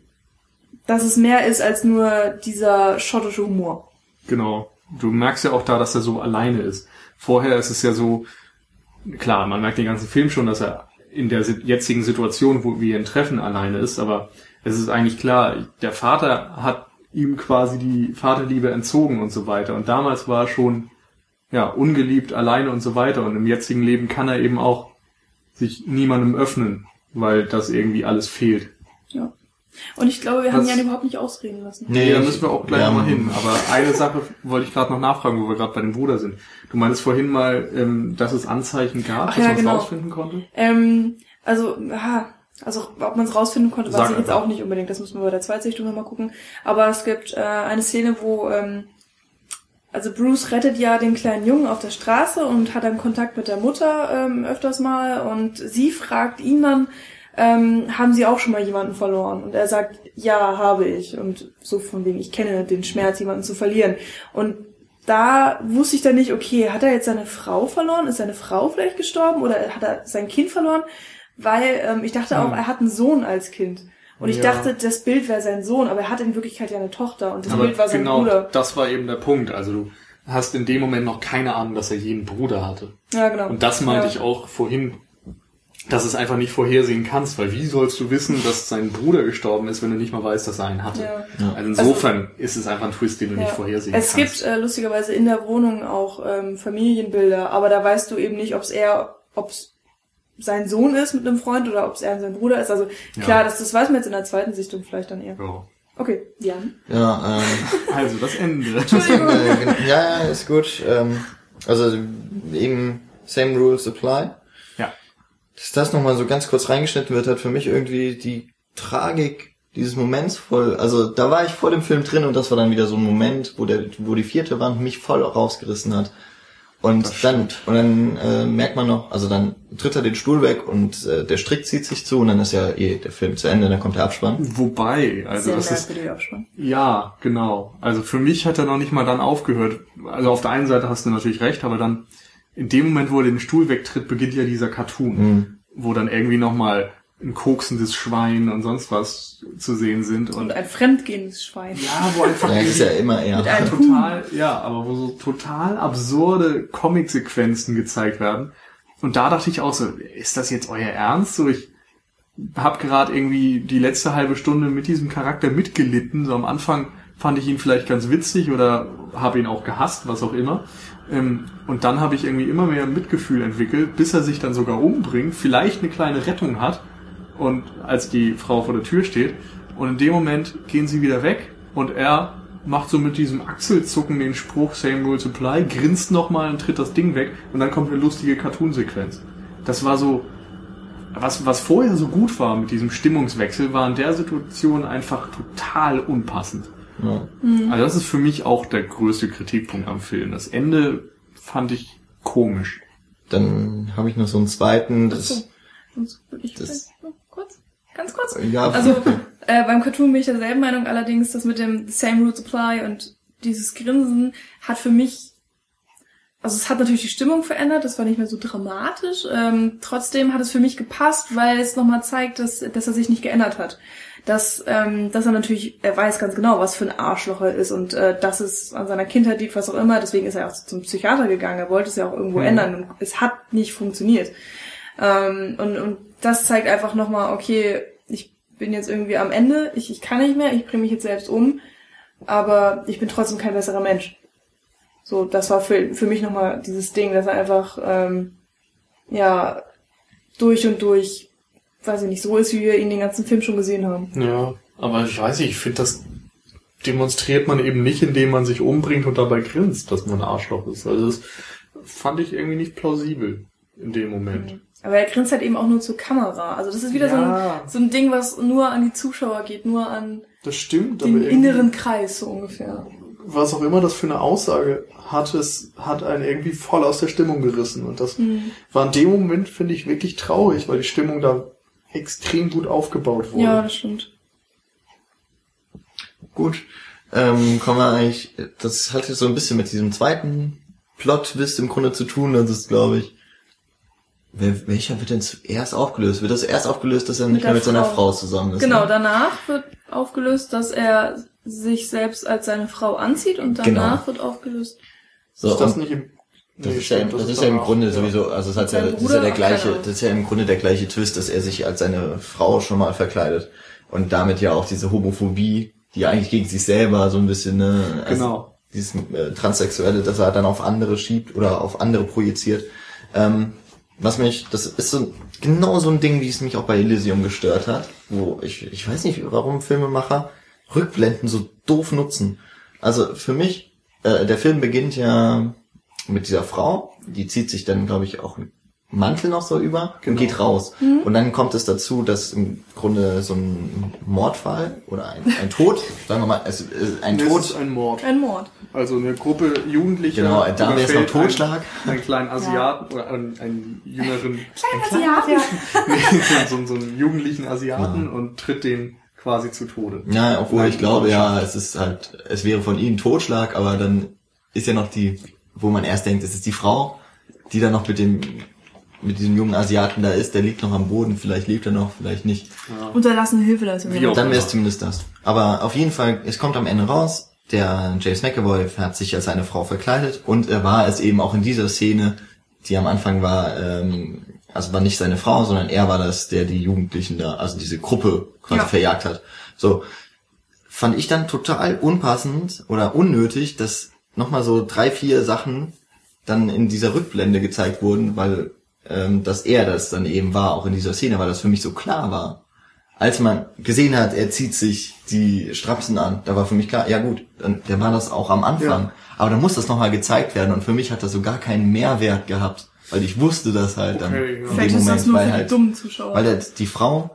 dass es mehr ist als nur dieser schottische Humor. Genau. Du merkst ja auch da, dass er so alleine ist. Vorher ist es ja so, klar, man merkt den ganzen Film schon, dass er in der jetzigen Situation, wo wir ihn treffen, alleine ist, aber es ist eigentlich klar, der Vater hat ihm quasi die Vaterliebe entzogen und so weiter. Und damals war er schon, ja, ungeliebt, alleine und so weiter. Und im jetzigen Leben kann er eben auch sich niemandem öffnen, weil das irgendwie alles fehlt. Ja. Und ich glaube, wir haben Was- Jan überhaupt nicht ausreden lassen. Nee, da müssen wir auch gleich ja, nochmal hin. Aber eine Sache wollte ich gerade noch nachfragen, wo wir gerade bei dem Bruder sind. Du meinst vorhin mal, ähm, dass es Anzeichen gab, Ach dass ja, man es genau. rausfinden konnte? Ähm, also, ja, also ob man es rausfinden konnte, weiß Sag ich jetzt einfach. auch nicht unbedingt. Das müssen wir bei der Zweitsichtung nochmal gucken. Aber es gibt äh, eine Szene, wo ähm, also Bruce rettet ja den kleinen Jungen auf der Straße und hat dann Kontakt mit der Mutter ähm, öfters mal und sie fragt ihn dann, ähm, haben Sie auch schon mal jemanden verloren? Und er sagt, ja, habe ich. Und so von wegen, ich kenne den Schmerz, jemanden zu verlieren. Und da wusste ich dann nicht, okay, hat er jetzt seine Frau verloren? Ist seine Frau vielleicht gestorben? Oder hat er sein Kind verloren? Weil ähm, ich dachte auch, Hm. er hat einen Sohn als Kind. Und ich Ja. dachte, das Bild wäre sein Sohn, aber er hat in Wirklichkeit ja eine Tochter und das Aber Bild war sein genau, Bruder. das war eben der Punkt. Also du hast in dem Moment noch keine Ahnung, dass er je einen Bruder hatte. Ja, genau. Und das meinte ja. ich auch vorhin, dass es einfach nicht vorhersehen kannst, weil wie sollst du wissen, dass sein Bruder gestorben ist, wenn du nicht mal weißt, dass er einen hatte? Ja. Also insofern ist es einfach ein Twist, den du nicht Ja. vorhersehen Es kannst. gibt äh, lustigerweise in der Wohnung auch ähm, Familienbilder, aber da weißt du eben nicht, ob es er, ob es sein Sohn ist mit einem Freund oder ob es er sein Bruder ist. Also klar, Ja. das, das weiß man jetzt in der zweiten Sichtung vielleicht dann eher. Ja. Okay, Jan. Ja, (laughs) ähm, Also das Ende. äh, gen- ja, ja, ist gut. Ähm, also eben same rules apply. Dass das nochmal so ganz kurz reingeschnitten wird, hat für mich irgendwie die Tragik dieses Moments voll. Also da war ich vor dem Film drin und das war dann wieder so ein Moment, wo der, wo die vierte Wand mich voll rausgerissen hat. Und Das dann, und dann äh, merkt man noch, also dann tritt er den Stuhl weg und äh, der Strick zieht sich zu und dann ist ja eh der Film zu Ende, dann kommt der Abspann. Wobei, also Sehr das ist. Ja, genau. Also für mich hat er noch nicht mal dann aufgehört. Also auf der einen Seite hast du natürlich recht, aber dann in dem Moment, wo er den Stuhl wegtritt, beginnt ja dieser Cartoon, Mhm. wo dann irgendwie nochmal ein koksendes Schwein und sonst was zu sehen sind und Und ein fremdgehendes Schwein. ja, wo einfach Ja, ist ja immer er. Mit einem total, ja, aber wo so total absurde Comic-Sequenzen gezeigt werden. Und da dachte ich auch so, ist das jetzt euer Ernst? So, ich habe gerade irgendwie die letzte halbe Stunde mit diesem Charakter mitgelitten. So am Anfang fand ich ihn vielleicht ganz witzig oder habe ihn auch gehasst, was auch immer. Ähm, und dann habe ich irgendwie immer mehr Mitgefühl entwickelt, bis er sich dann sogar umbringt, vielleicht eine kleine Rettung hat und als die Frau vor der Tür steht. Und in dem Moment gehen sie wieder weg und er macht so mit diesem Achselzucken den Spruch Same Rules Apply, grinst nochmal und tritt das Ding weg und dann kommt eine lustige Cartoon-Sequenz. Das war so, was, was vorher so gut war mit diesem Stimmungswechsel, war in der Situation einfach total unpassend. Ja. Also das ist für mich auch der größte Kritikpunkt am Film. Das Ende fand ich komisch. Dann habe ich noch so einen zweiten, das So. Ich Das- kurz, ganz kurz. ja, Also äh, beim Cartoon bin ich derselben Meinung, allerdings das mit dem Same Root Supply und dieses Grinsen hat für mich, also es hat natürlich die Stimmung verändert, das war nicht mehr so dramatisch. Ähm, trotzdem hat es für mich gepasst, weil es nochmal zeigt, dass, dass er sich nicht geändert hat. Dass, ähm, dass er natürlich, er weiß ganz genau, was für ein Arschloch er ist und äh, dass es an seiner Kindheit liegt, was auch immer. Deswegen ist er auch zum Psychiater gegangen. Er wollte es ja auch irgendwo Mhm. ändern und es hat nicht funktioniert. Ähm, und, und das zeigt einfach nochmal, okay, ich bin jetzt irgendwie am Ende, ich, ich kann nicht mehr, ich bringe mich jetzt selbst um, aber ich bin trotzdem kein besserer Mensch. So, das war für, für mich nochmal dieses Ding, dass er einfach, ähm, ja, durch und durch, weiß ich nicht, so ist, wie wir ihn den ganzen Film schon gesehen haben. Ja, aber ich weiß nicht, ich finde, das demonstriert man eben nicht, indem man sich umbringt und dabei grinst, dass man ein Arschloch ist. Also das fand ich irgendwie nicht plausibel in dem Moment. Aber er grinst halt eben auch nur zur Kamera. Also das ist wieder so, Ja. ein, so ein Ding, was nur an die Zuschauer geht, nur an Das stimmt, den inneren Kreis, so ungefähr. was auch immer das für eine Aussage hat, es hat einen irgendwie voll aus der Stimmung gerissen. Und das Hm. war in dem Moment, finde ich, wirklich traurig, weil die Stimmung da extrem gut aufgebaut wurde. Ja, das stimmt. Gut. ähm, kommen wir eigentlich, das hat jetzt so ein bisschen mit diesem zweiten Plot-Twist im Grunde zu tun. Das ist, glaube ich, wer, welcher wird denn zuerst aufgelöst? Wird das erst aufgelöst, dass er nicht Mit mehr mit seiner Frau. Frau zusammen ist? Genau, Ne? danach wird aufgelöst, dass er sich selbst als seine Frau anzieht und danach Genau. wird aufgelöst. So, ist das nicht im... das Nee, ist ja, das ist ja im Grunde ja. sowieso, also es hat ja, das ist ja der gleiche, das ist ja im Grunde der gleiche Twist, dass er sich als seine Frau schon mal verkleidet. Und damit ja auch diese Homophobie, die ja eigentlich gegen sich selber so ein bisschen, ne, also Genau. dieses äh, Transsexuelle, das er dann auf andere schiebt oder auf andere projiziert. Ähm, was mich, das ist so genau so ein Ding, wie es mich auch bei Elysium gestört hat, wo ich, ich weiß nicht, warum Filmemacher Rückblenden so doof nutzen. Also für mich, äh, der Film beginnt ja mit dieser Frau, die zieht sich dann, glaube ich, auch einen Mantel noch so über und Genau. geht raus. Und dann kommt es dazu, dass im Grunde so ein Mordfall oder ein, ein Tod, sagen wir mal, es, äh, ein es Tod, ist ein Mord. Ein Mord. Also eine Gruppe Jugendlicher. Genau, da wäre es noch Totschlag. Einen, einen kleinen Asiaten oder einen, einen jüngeren, Ja, (laughs) nee, so, so, so einen jugendlichen Asiaten und tritt den quasi zu Tode. Ja, obwohl Nein, ich glaube, ja, es ist halt, es wäre von ihnen Totschlag, aber dann ist ja noch die, wo man erst denkt, es ist die Frau, die dann noch mit dem, mit diesem jungen Asiaten da ist, der liegt noch am Boden, vielleicht lebt er noch, vielleicht nicht. Unterlassene Hilfeleistung. Dann wäre es zumindest das. Aber auf jeden Fall, es kommt am Ende raus, der James McAvoy hat sich als eine Frau verkleidet und er war es eben auch in dieser Szene, die am Anfang war, ähm, also war nicht seine Frau, sondern er war das, der die Jugendlichen da, also diese Gruppe quasi Ja. verjagt hat. So, fand ich dann total unpassend oder unnötig, dass nochmal so drei, vier Sachen dann in dieser Rückblende gezeigt wurden, weil ähm, dass er das dann eben war, auch in dieser Szene, weil das für mich so klar war. Als man gesehen hat, er zieht sich die Strapsen an, da war für mich klar, ja gut, dann, der war das auch am Anfang. Ja. Aber dann muss das nochmal gezeigt werden und für mich hat das so gar keinen Mehrwert gehabt, weil ich wusste das halt dann Okay, ja. in Vielleicht dem ist das Moment, nur weil halt dummen Zuschauer. weil der, die Frau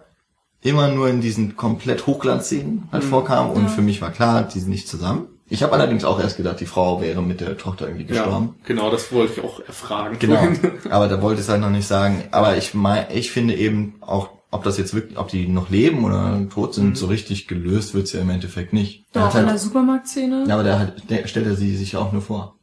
immer nur in diesen komplett Hochglanzszenen halt vorkam und Ja. für mich war klar, die sind nicht zusammen. Ich habe allerdings auch erst gedacht, die Frau wäre mit der Tochter irgendwie gestorben. Ja, genau, das wollte ich auch erfragen. Genau, (laughs) aber da wollte ich es halt noch nicht sagen. Aber ich mein, ich finde eben auch, ob das jetzt wirklich, ob die noch leben oder tot sind, so richtig gelöst wird's ja im Endeffekt nicht. Der Doch, hat in der halt, Supermarktszene. ja, aber der, hat, der stellt er sie sich ja auch nur vor.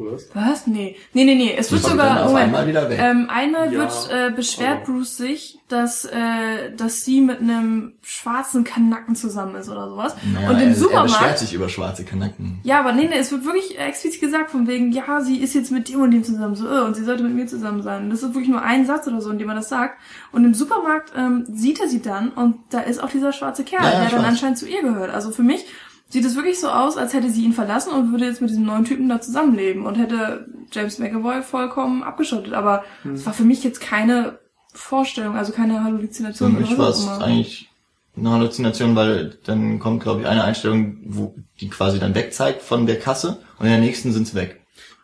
Was? Was? Nee. Nee, nee, nee. Es wird sogar. Moment. einmal wieder weg. Ähm, einmal Ja, wird äh, beschwert aber- Bruce sich, dass äh, dass sie mit einem schwarzen Kanacken zusammen ist oder sowas. Naja, und im er, er Supermarkt. beschwert sich über schwarze Kanaken. Ja, aber nee, nee, es wird wirklich explizit gesagt von wegen, ja, sie ist jetzt mit dem und dem zusammen, so, äh, und sie sollte mit mir zusammen sein. Und das ist wirklich nur ein Satz oder so, in dem man das sagt. Und im Supermarkt ähm, sieht er sie dann und da ist auch dieser schwarze Kerl, Ja, ja, der ich dann anscheinend zu ihr gehört. Also für mich sieht es wirklich so aus, als hätte sie ihn verlassen und würde jetzt mit diesem neuen Typen da zusammenleben und hätte James McAvoy vollkommen abgeschottet. Aber Hm. es war für mich jetzt keine Vorstellung, also keine Für Halluzination mich war es eigentlich eine Halluzination, weil dann kommt, glaube ich, eine Einstellung, wo die quasi dann wegzeigt von der Kasse und in der nächsten sind's weg.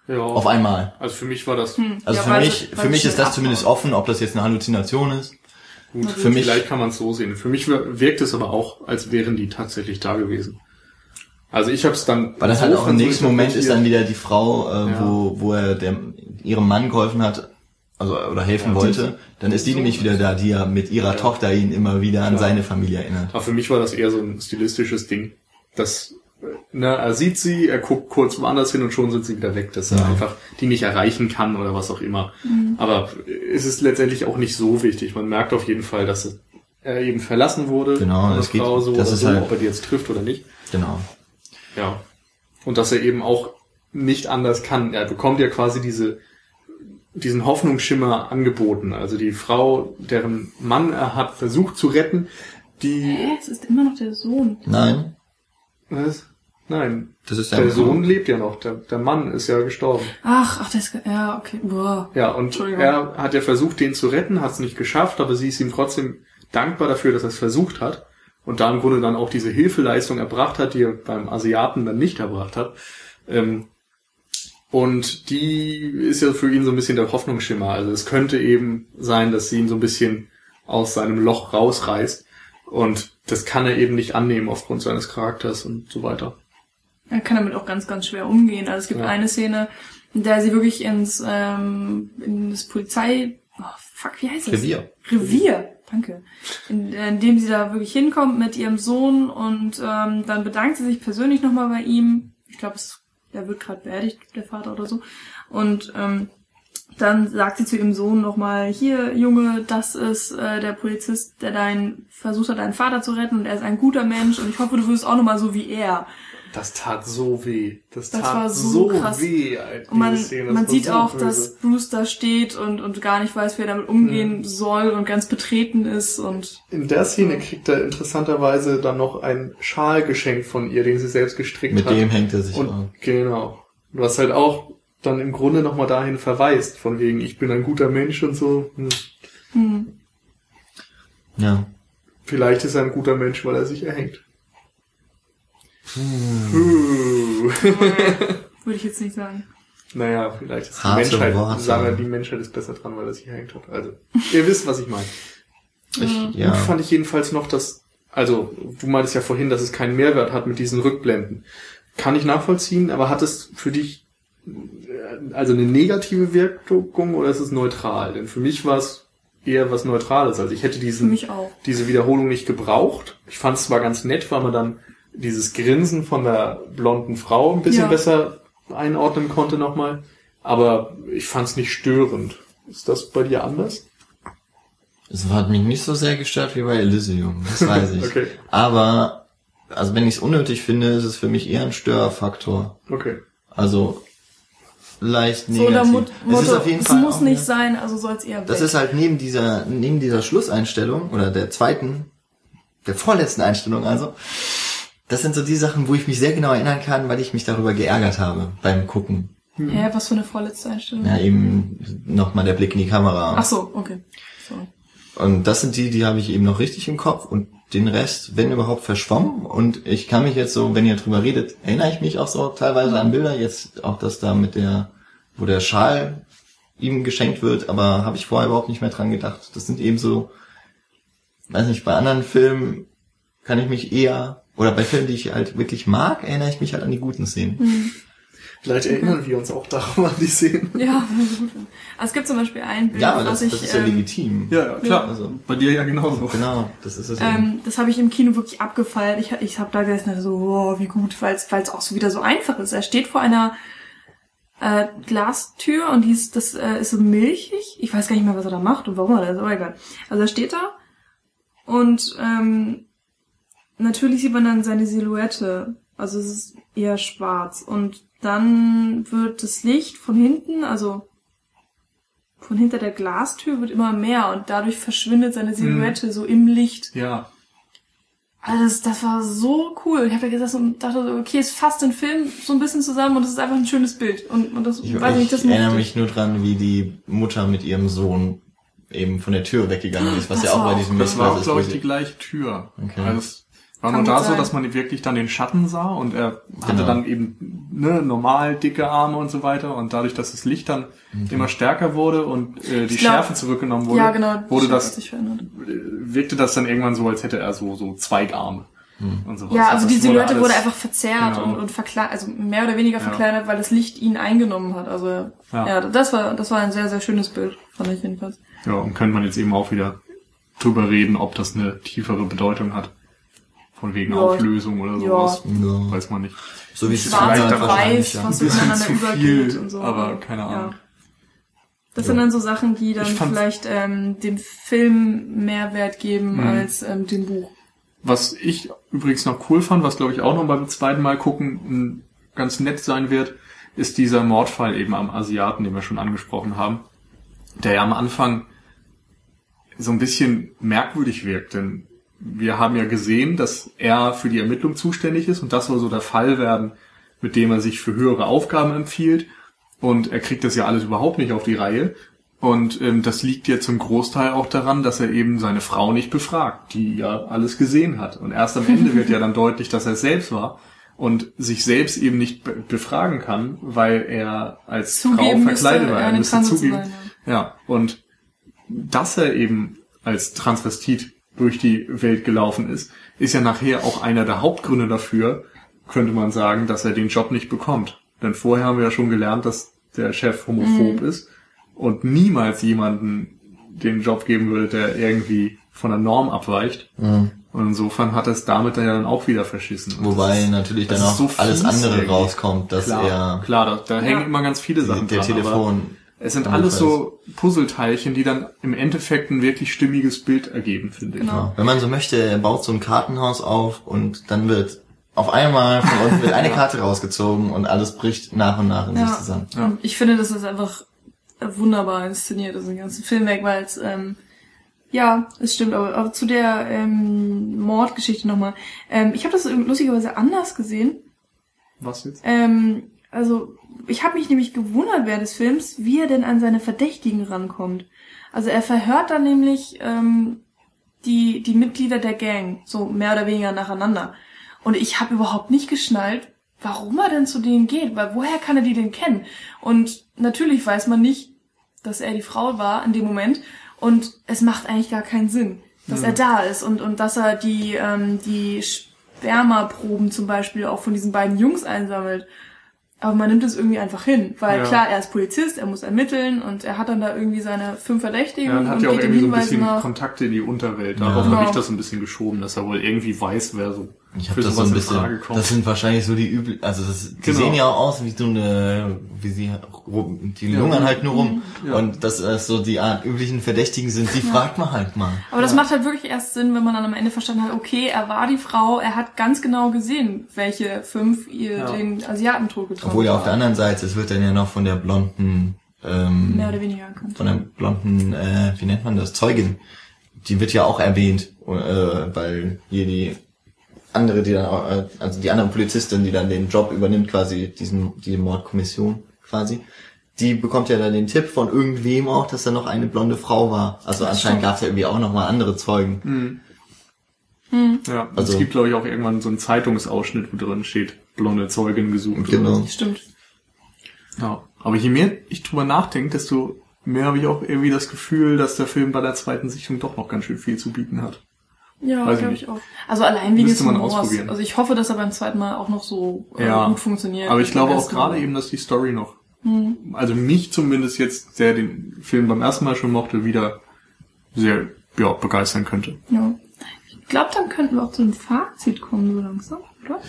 Ja. Auf einmal. Also für mich war das Hm. Also Ja, für mich, sie- für sie mich ist das zumindest offen, ob das jetzt eine Halluzination ist. gut. für mich- Vielleicht kann man es so sehen. Für mich wir- wirkt es aber auch, als wären die tatsächlich da gewesen. Also ich habe es dann. Weil das halt auch im nächsten Moment ist dann wieder die Frau, äh, Ja. wo, wo er der, ihrem Mann geholfen hat, also oder helfen Ja, wollte, dann ist die so. nämlich wieder da, die ja mit ihrer Ja. Tochter ihn immer wieder an seine Familie erinnert. Aber für mich war das eher so ein stilistisches Ding. Das, ne, er sieht sie, er guckt kurz woanders hin und schon sind sie wieder weg, dass er Ja. einfach die nicht erreichen kann oder was auch immer. Aber es ist letztendlich auch nicht so wichtig. Man merkt auf jeden Fall, dass er eben verlassen wurde. Genau, von der es geht- Frau so das oder ist so, halt- ob er die jetzt trifft oder nicht. Genau. Ja. Und dass er eben auch nicht anders kann. Er bekommt ja quasi diese, diesen Hoffnungsschimmer angeboten. Also die Frau, deren Mann er hat versucht zu retten, die, Hä? Es ist immer noch der Sohn. Nein, was? Nein. das ist Der Sohn lebt ja noch. Der, der Mann ist ja gestorben. Ach, ach, das, ja, okay, boah. Ja, und er hat ja versucht, den zu retten, hat es nicht geschafft, aber sie ist ihm trotzdem dankbar dafür, dass er es versucht hat. Und da im Grunde dann auch diese Hilfeleistung erbracht hat, die er beim Asiaten dann nicht erbracht hat. Ähm, und die ist ja für ihn so ein bisschen der Hoffnungsschimmer. Also es könnte eben sein, dass sie ihn so ein bisschen aus seinem Loch rausreißt. Und das kann er eben nicht annehmen aufgrund seines Charakters und so weiter. Er kann damit auch ganz, ganz schwer umgehen. Also es gibt Ja. eine Szene, in der sie wirklich ins, ähm, in das Polizei, oh, fuck, wie heißt das? Revier. Revier. Danke. In, indem sie da wirklich hinkommt mit ihrem Sohn und ähm, dann bedankt sie sich persönlich nochmal bei ihm. Ich glaube, er wird gerade beerdigt, der Vater oder so. Und ähm, dann sagt sie zu ihrem Sohn nochmal, hier, Junge, das ist äh, der Polizist, der dein versucht hat, deinen Vater zu retten und er ist ein guter Mensch und ich hoffe, du wirst auch nochmal so wie er. Das tat so weh. Das, Das tat war so krass. weh. Alter, Und man, Szene. Man sieht so auch, böse. dass Bruce da steht und, und gar nicht weiß, wie er damit umgehen Mhm. soll und ganz betreten ist und In der Szene kriegt er interessanterweise dann noch ein Schal geschenkt von ihr, den sie selbst gestrickt Mit hat. dem hängt er sich Und auf. genau. Was halt auch dann im Grunde nochmal dahin verweist, von wegen, ich bin ein guter Mensch und so. Hm. hm, Ja. Vielleicht ist er ein guter Mensch, weil er sich erhängt. Hm. Würde ich jetzt nicht sagen. Naja, vielleicht ist die Harte Menschheit, Worte. sagen wir, die Menschheit ist besser dran, weil er sich erhängt hat. Also, ihr wisst, was ich meine. Ich, Gut ja. fand ich jedenfalls noch, dass, also, du meintest ja vorhin, dass es keinen Mehrwert hat mit diesen Rückblenden. Kann ich nachvollziehen, aber hat es für dich äh, also eine negative Wirkung oder ist es neutral? Denn für mich war es eher was Neutrales. Also ich hätte diesen, mich auch. diese Wiederholung nicht gebraucht. Ich fand es zwar ganz nett, weil man dann dieses Grinsen von der blonden Frau ein bisschen Ja. besser einordnen konnte nochmal, aber ich fand es nicht störend. Ist das bei dir anders? Es hat mich nicht so sehr gestört wie bei Elysium, das weiß (laughs) ich. Okay. Aber, also wenn ich es unnötig finde, ist es für mich eher ein Störfaktor. Okay. Also, leicht So oder negativ. Mot es ist auf jeden es Fall muss auch nicht sein, also soll es eher Das weg. ist halt neben dieser, neben dieser Schlusseinstellung oder der zweiten, der vorletzten Einstellung also, das sind so die Sachen, wo ich mich sehr genau erinnern kann, weil ich mich darüber geärgert habe beim Gucken. Hä, was für eine vorletzte Einstellung? Ja, eben nochmal der Blick in die Kamera. Ach so, okay. Sorry. Und das sind die, die habe ich eben noch richtig im Kopf und den Rest, wenn überhaupt, verschwommen. Und ich kann mich jetzt so, wenn ihr drüber redet, erinnere ich mich auch so teilweise an Bilder. Jetzt auch das da mit der, wo der Schal ihm geschenkt wird, aber habe ich vorher überhaupt nicht mehr dran gedacht. Das sind eben so, weiß nicht, bei anderen Filmen kann ich mich eher, oder bei Filmen, die ich halt wirklich mag, erinnere ich mich halt an die guten Szenen. Vielleicht erinnern wir uns auch daran an die Szenen. (laughs) Ja, gut. Also es gibt zum Beispiel ein Bild, Ja, aber was das, ich, das ist ja ähm, legitim. Ja, ja, klar. Also, Bei dir ja genauso. genau, das ist es ähm, das habe ich im Kino wirklich abgefeiert. Ich, ich habe da gesessen so, wow, wie gut, weil es auch so wieder so einfach ist. Er steht vor einer äh, Glastür und die ist, das äh, ist so milchig. Ich weiß gar nicht mehr, was er da macht und warum er das ist, aber egal. Also er steht da und ähm, natürlich sieht man dann seine Silhouette. Also es ist eher schwarz. Und dann wird das Licht von hinten, also von hinter der Glastür wird immer mehr und dadurch verschwindet seine Silhouette so im Licht. Ja. Also das, das war so cool. Ich habe da gesessen und dachte, so, okay, es fasst den Film so ein bisschen zusammen und es ist einfach ein schönes Bild. Und, und das, Ich, weiß ich nicht, das erinnere mochte mich nur dran, wie die Mutter mit ihrem Sohn eben von der Tür weggegangen ist, was Das ja auch war bei auch- diesem Das war Hinweis auch, ist, glaube ich, die gleiche Tür. Okay. Also war Kann nur da gut so, sein. dass man wirklich dann den Schatten sah und er hatte Genau. dann eben ne, normal dicke Arme und so weiter und dadurch, dass das Licht dann Mhm. immer stärker wurde und äh, die glaub- Schärfe zurückgenommen wurde, Ja, genau. wurde das hat sich verändert. wirkte das dann irgendwann so, als hätte er so so Zweigarme Mhm. und sowas. Ja, also das die Silhouette alles- wurde einfach verzerrt Genau. und, und verkleinert, also mehr oder weniger Ja. verkleinert, weil das Licht ihn eingenommen hat. Also Ja. ja, das war das war ein sehr sehr schönes Bild, fand ich jedenfalls. Ja, und könnte man jetzt eben auch wieder drüber reden, ob das eine tiefere Bedeutung hat. Von wegen Ja. Auflösung oder sowas. Ja. Weiß man nicht. so wie es Schwarz und weiß, ja. was zu übergeht viel, und so. aber keine Ahnung. Das sind dann so Sachen, die dann vielleicht ähm, dem Film mehr Wert geben Mhm. als ähm, dem Buch. Was ich übrigens noch cool fand, was glaube ich auch noch beim zweiten Mal gucken ganz nett sein wird, ist dieser Mordfall eben am Asiaten, den wir schon angesprochen haben, der ja am Anfang so ein bisschen merkwürdig wirkt, denn wir haben ja gesehen, dass er für die Ermittlung zuständig ist und das soll so der Fall werden, mit dem er sich für höhere Aufgaben empfiehlt und er kriegt das ja alles überhaupt nicht auf die Reihe und ähm, das liegt ja zum Großteil auch daran, dass er eben seine Frau nicht befragt, die ja alles gesehen hat. Und erst am Ende wird ja dann (laughs) deutlich, dass er es selbst war und sich selbst eben nicht be befragen kann, weil er als Frau Zugeben verkleidet müsste, war. Er müsste zugeben. sein, Ja, und dass er eben als Transvestit durch die Welt gelaufen ist, ist ja nachher auch einer der Hauptgründe dafür, könnte man sagen, dass er den Job nicht bekommt. Denn vorher haben wir ja schon gelernt, dass der Chef homophob ist und niemals jemanden den Job geben würde, der irgendwie von der Norm abweicht. Mhm. Und insofern hat er es damit dann ja dann auch wieder verschissen. Wobei ist, natürlich dann auch so alles andere irgendwie. rauskommt, dass klar, er... Klar, da, da ja. hängen immer ganz viele Sachen der dran. Der Telefon... Es sind alles so Puzzleteilchen, die dann im Endeffekt ein wirklich stimmiges Bild ergeben, finde genau. ich. Genau. Wenn man so möchte, er baut so ein Kartenhaus auf und dann wird auf einmal von unten wird eine (laughs) Karte rausgezogen und alles bricht nach und nach in ja. sich zusammen. Ja. Ich finde, das ist einfach wunderbar inszeniert, also den ganzen Film weg, weil es ähm, ja, es stimmt, aber, aber zu der ähm, Mordgeschichte nochmal. Ähm, ich habe das lustigerweise anders gesehen. Was jetzt? Ähm, also, ich habe mich nämlich gewundert während des Films, wie er denn an seine Verdächtigen rankommt. Also er verhört dann nämlich ähm, die, die Mitglieder der Gang, so mehr oder weniger nacheinander. Und ich habe überhaupt nicht geschnallt, warum er denn zu denen geht, weil woher kann er die denn kennen? Und natürlich weiß man nicht, dass er die Frau war in dem Moment. Und es macht eigentlich gar keinen Sinn, dass ja. er da ist und, und dass er die, ähm, die Spermaproben zum Beispiel auch von diesen beiden Jungs einsammelt. Aber man nimmt es irgendwie einfach hin, weil ja. klar, er ist Polizist, er muss ermitteln und er hat dann da irgendwie seine fünf Verdächtigen. Ja, und hat ja auch irgendwie so ein bisschen nach. Kontakte in die Unterwelt. Darauf ja. habe ich genau. das ein bisschen geschoben, dass er wohl irgendwie weiß, wer so ich habe das so ein bisschen. Das sind wahrscheinlich so die üblichen, also das, die genau. sehen ja auch aus wie so eine, wie sie die lungern ja. halt nur rum. Ja. Und dass das so die Art üblichen Verdächtigen sind, die ja. fragt man halt mal. Aber das macht halt wirklich erst Sinn, wenn man dann am Ende verstanden hat, okay, er war die Frau, er hat ganz genau gesehen, welche fünf ihr den Asiatentod getroffen Obwohl ja auf der anderen Seite, es wird dann ja noch von der blonden ähm, mehr oder weniger erkannt. Von der blonden, äh, wie nennt man das, Zeugin. Die wird ja auch erwähnt, äh, weil hier die andere, die dann, auch, äh, also die andere Polizistin, die dann den Job übernimmt, quasi diesen, die Mordkommission quasi, die bekommt ja dann den Tipp von irgendwem auch, dass da noch eine blonde Frau war. Also das anscheinend gab es ja irgendwie auch noch mal andere Zeugen. Mhm. Mhm. Ja, also es gibt glaube ich auch irgendwann so einen Zeitungsausschnitt, wo drin steht, blonde Zeugin gesucht. Genau. Stimmt. Ja, aber je mehr ich drüber nachdenke, desto mehr habe ich auch irgendwie das Gefühl, dass der Film bei der zweiten Sichtung doch noch ganz schön viel zu bieten hat. Ja, glaube ich auch. Also allein wegen des Humors. Also ich hoffe, dass er beim zweiten Mal auch noch so äh, ja, gut funktioniert. Aber ich glaube auch gerade eben, dass die Story noch, hm. also mich zumindest jetzt, der den Film beim ersten Mal schon mochte, wieder sehr ja, begeistern könnte. Ja. Ich glaube, dann könnten wir auch zu einem Fazit kommen, so langsam, oder?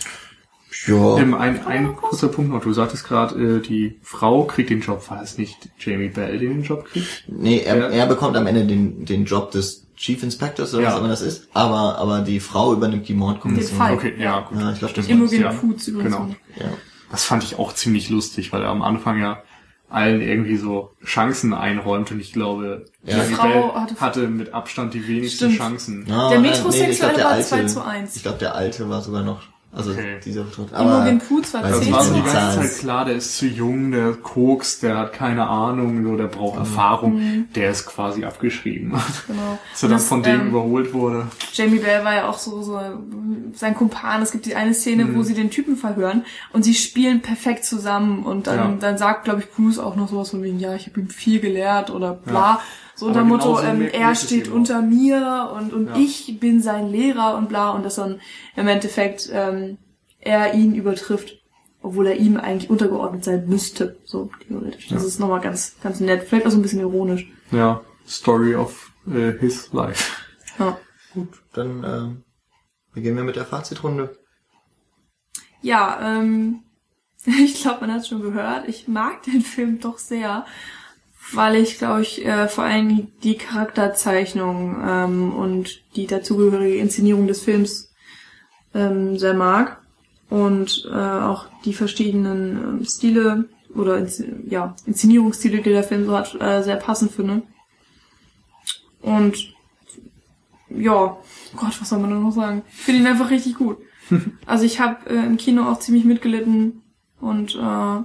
Ja. Ähm, ein, ein kurzer Punkt noch. Du sagtest gerade, äh, die Frau kriegt den Job. War es nicht Jamie Bell, den den Job kriegt? Nee, er, er bekommt am Ende den, den Job des Chief Inspectors oder ja. was immer das ist. Aber, aber die Frau übernimmt die Mordkommission. Okay, ja, gut. Ja, ich glaube, das Imogen ja. Foods übrigens. Genau. Ja. Das fand ich auch ziemlich lustig, weil er am Anfang ja allen irgendwie so Chancen einräumt und ich glaube, ja. die Frau hatte, hatte, mit Abstand die wenigsten Stimmt. Chancen. No, der Metrosexuelle nee, war 2 zu 1. Ich glaube, der alte war sogar noch also okay. dieser Betrug. Aber Imogen Poots war das war so die ganze Zeit klar, der ist zu jung, der koks, der hat keine Ahnung, so, der braucht mhm. Erfahrung, mhm. der ist quasi abgeschrieben. (laughs) Genau. Dass er dann von dem ähm, überholt wurde. Jamie Bell war ja auch so, so sein Kumpan. Es gibt die eine Szene, mhm. wo sie den Typen verhören und sie spielen perfekt zusammen und dann, ja. dann sagt, glaube ich, Bruce auch noch sowas von wegen, ja, ich habe ihm viel gelehrt oder bla. Ja. So unter Motto, ähm, er steht unter mir und, und ja. ich bin sein Lehrer und bla und dass dann im Endeffekt ähm, er ihn übertrifft, obwohl er ihm eigentlich untergeordnet sein müsste, so theoretisch. Das ja. ist nochmal ganz, ganz nett, vielleicht auch so ein bisschen ironisch. Ja, Story of uh, his life. Ja. Gut, dann ähm, beginnen wir mit der Fazitrunde. Ja, ähm, (laughs) ich glaube, man hat schon gehört, ich mag den Film doch sehr weil ich, glaube ich, äh, vor allem die Charakterzeichnung ähm, und die dazugehörige Inszenierung des Films ähm, sehr mag und äh, auch die verschiedenen äh, Stile oder ja Inszenierungsstile, die der Film so hat, äh, sehr passend finde. Und ja, Gott, was soll man da noch sagen? Ich finde ihn einfach richtig gut. (laughs) also ich habe äh, im Kino auch ziemlich mitgelitten und äh,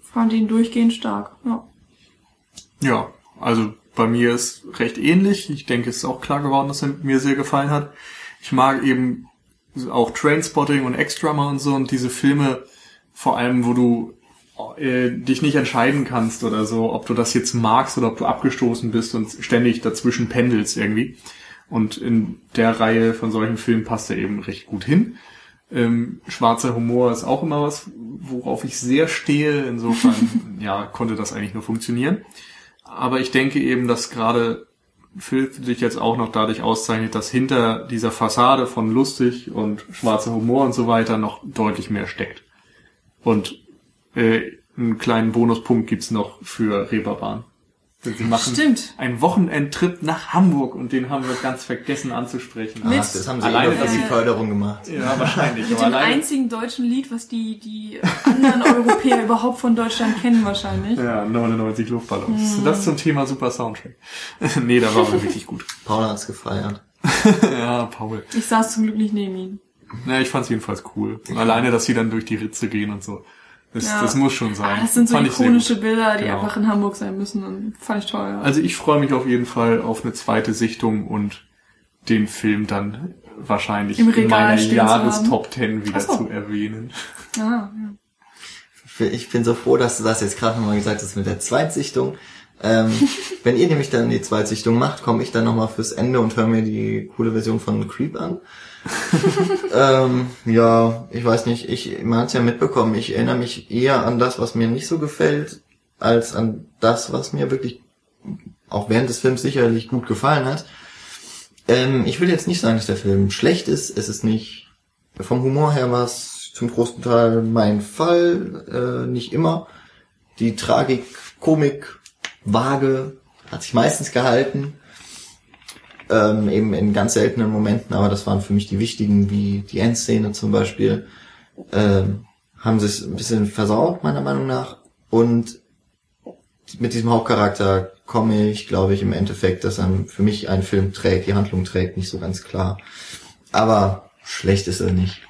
fand ihn durchgehend stark. Ja. Ja, also bei mir ist recht ähnlich. Ich denke, es ist auch klar geworden, dass er mir sehr gefallen hat. Ich mag eben auch Trainspotting und Extrama und so und diese Filme, vor allem, wo du äh, dich nicht entscheiden kannst oder so, ob du das jetzt magst oder ob du abgestoßen bist und ständig dazwischen pendelst irgendwie. Und in der Reihe von solchen Filmen passt er eben recht gut hin. Ähm, schwarzer Humor ist auch immer was, worauf ich sehr stehe. Insofern, (laughs) ja, konnte das eigentlich nur funktionieren. Aber ich denke eben, dass gerade Film sich jetzt auch noch dadurch auszeichnet, dass hinter dieser Fassade von lustig und schwarzer Humor und so weiter noch deutlich mehr steckt. Und äh, einen kleinen Bonuspunkt gibt's noch für Reeperbahn. Sie machen Stimmt. einen Wochenendtrip nach Hamburg und den haben wir ganz vergessen anzusprechen. Ah, das haben sie Alleine, für die Förderung gemacht. Ja, wahrscheinlich. Mit dem alleine- einzigen deutschen Lied, was die, die anderen Europäer (laughs) überhaupt von Deutschland kennen wahrscheinlich. Ja, 99 Luftballons. Das zum Thema super Soundtrack. (laughs) nee, da war er wirklich gut. Paula hat's gefeiert. (laughs) ja, Paul. Ich saß zum Glück nicht neben ihm. Ja, ich fand's jedenfalls cool. Und alleine, dass sie dann durch die Ritze gehen und so. Das, Ja. das muss schon sein. Ah, das sind so Fand ikonische. Bilder, die Genau. einfach in Hamburg sein müssen. Und fand ich toll. Ja. Also ich freue mich auf jeden Fall auf eine zweite Sichtung und den Film dann wahrscheinlich Im in meiner Jahrestop 10 wieder so. zu erwähnen. ah, ja. Ich bin so froh, dass du das jetzt gerade nochmal gesagt hast mit der Zweitsichtung. Ähm, (laughs) wenn ihr nämlich dann die Zweitsichtung macht, komme ich dann nochmal fürs Ende und höre mir die coole Version von Creep an. (laughs) ähm, ja, ich weiß nicht, ich, man hat's ja mitbekommen, ich erinnere mich eher an das, was mir nicht so gefällt, als an das, was mir wirklich auch während des Films sicherlich gut gefallen hat. Ähm, ich will jetzt nicht sagen, dass der Film schlecht ist, es ist nicht, vom Humor her war es zum großen Teil mein Fall, äh, nicht immer. Die Tragik, Komik, Waage hat sich meistens gehalten. Ähm, eben in ganz seltenen Momenten, aber das waren für mich die wichtigen, wie die Endszene zum Beispiel, ähm, haben es ein bisschen versaut, meiner Meinung nach. Und mit diesem Hauptcharakter komme ich, glaube ich, im Endeffekt, dass er für mich einen Film trägt, die Handlung trägt, nicht so ganz klar. Aber schlecht ist er nicht.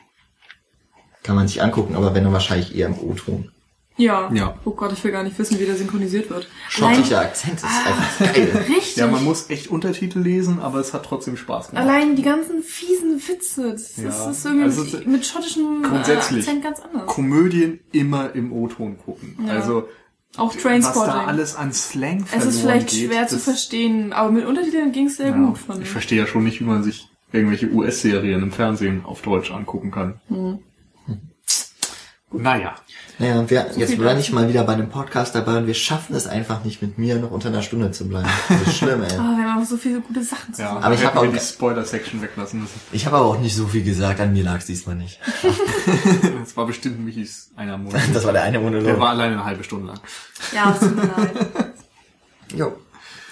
Kann man sich angucken, aber wenn dann wahrscheinlich eher im O-Ton. Ja. Ja. Oh Gott, ich will gar nicht wissen, wie der synchronisiert wird. Schottischer Akzent ist einfach geil. (laughs) Richtig. Ja, man muss echt Untertitel lesen, aber es hat trotzdem Spaß gemacht. Allein die ganzen fiesen Witze, das, Ja, das ist irgendwie also mit schottischem äh, grundsätzlich. Akzent ganz anders. Komödien immer im O-Ton gucken. Ja. Also Auch was da Trainspotting. alles an Slang Es ist vielleicht geht, schwer zu verstehen, aber mit Untertiteln ging es sehr Ja, gut. Fand ich ich. verstehe ja schon nicht, wie man sich irgendwelche US-Serien im Fernsehen auf Deutsch angucken kann. Hm. Naja. Naja, wir, jetzt bin ich mal wieder bei einem Podcast dabei und wir schaffen es einfach nicht mit mir noch unter einer Stunde zu bleiben. Das ist schlimm, ey. Ah, (laughs) wir haben auch so viele gute Sachen zu Ja, sagen. Aber ich hätten hab wir auch- die Spoiler-Section weglassen müssen. Ich habe aber auch nicht so viel gesagt, an mir lag es diesmal nicht. (laughs) Das war bestimmt Michis einer Monat. Das war der eine Der war Monolog. alleine eine halbe Stunde lang. Ja, tut mir leid. Jo.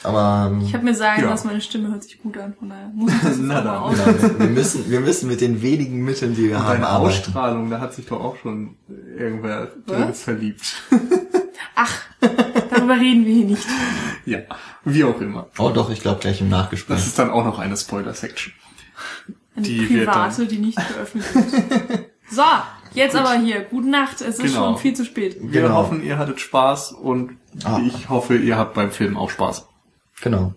Aber ähm, Ich habe mir sagen Ja. lassen, meine Stimme hört sich gut an, von daher muss ich das (laughs) Na genau, wir müssen, wir müssen mit den wenigen Mitteln, die wir haben, Deine arbeiten. Ausstrahlung, da hat sich doch auch schon irgendwer verliebt. (laughs) Ach, darüber reden wir hier nicht. (laughs) ja, wie auch immer. Oh doch, ich glaube gleich im Nachgespräch. Das ist dann auch noch eine Spoiler-Section. Eine Die private, die nicht geöffnet wird. So, jetzt aber hier. Gute Nacht. Es ist Genau. schon viel zu spät. Wir Genau. hoffen, ihr hattet Spaß und Ah. ich hoffe, ihr habt beim Film auch Spaß. Genau.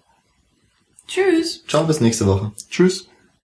Tschüss. Ciao, bis nächste Woche. Tschüss.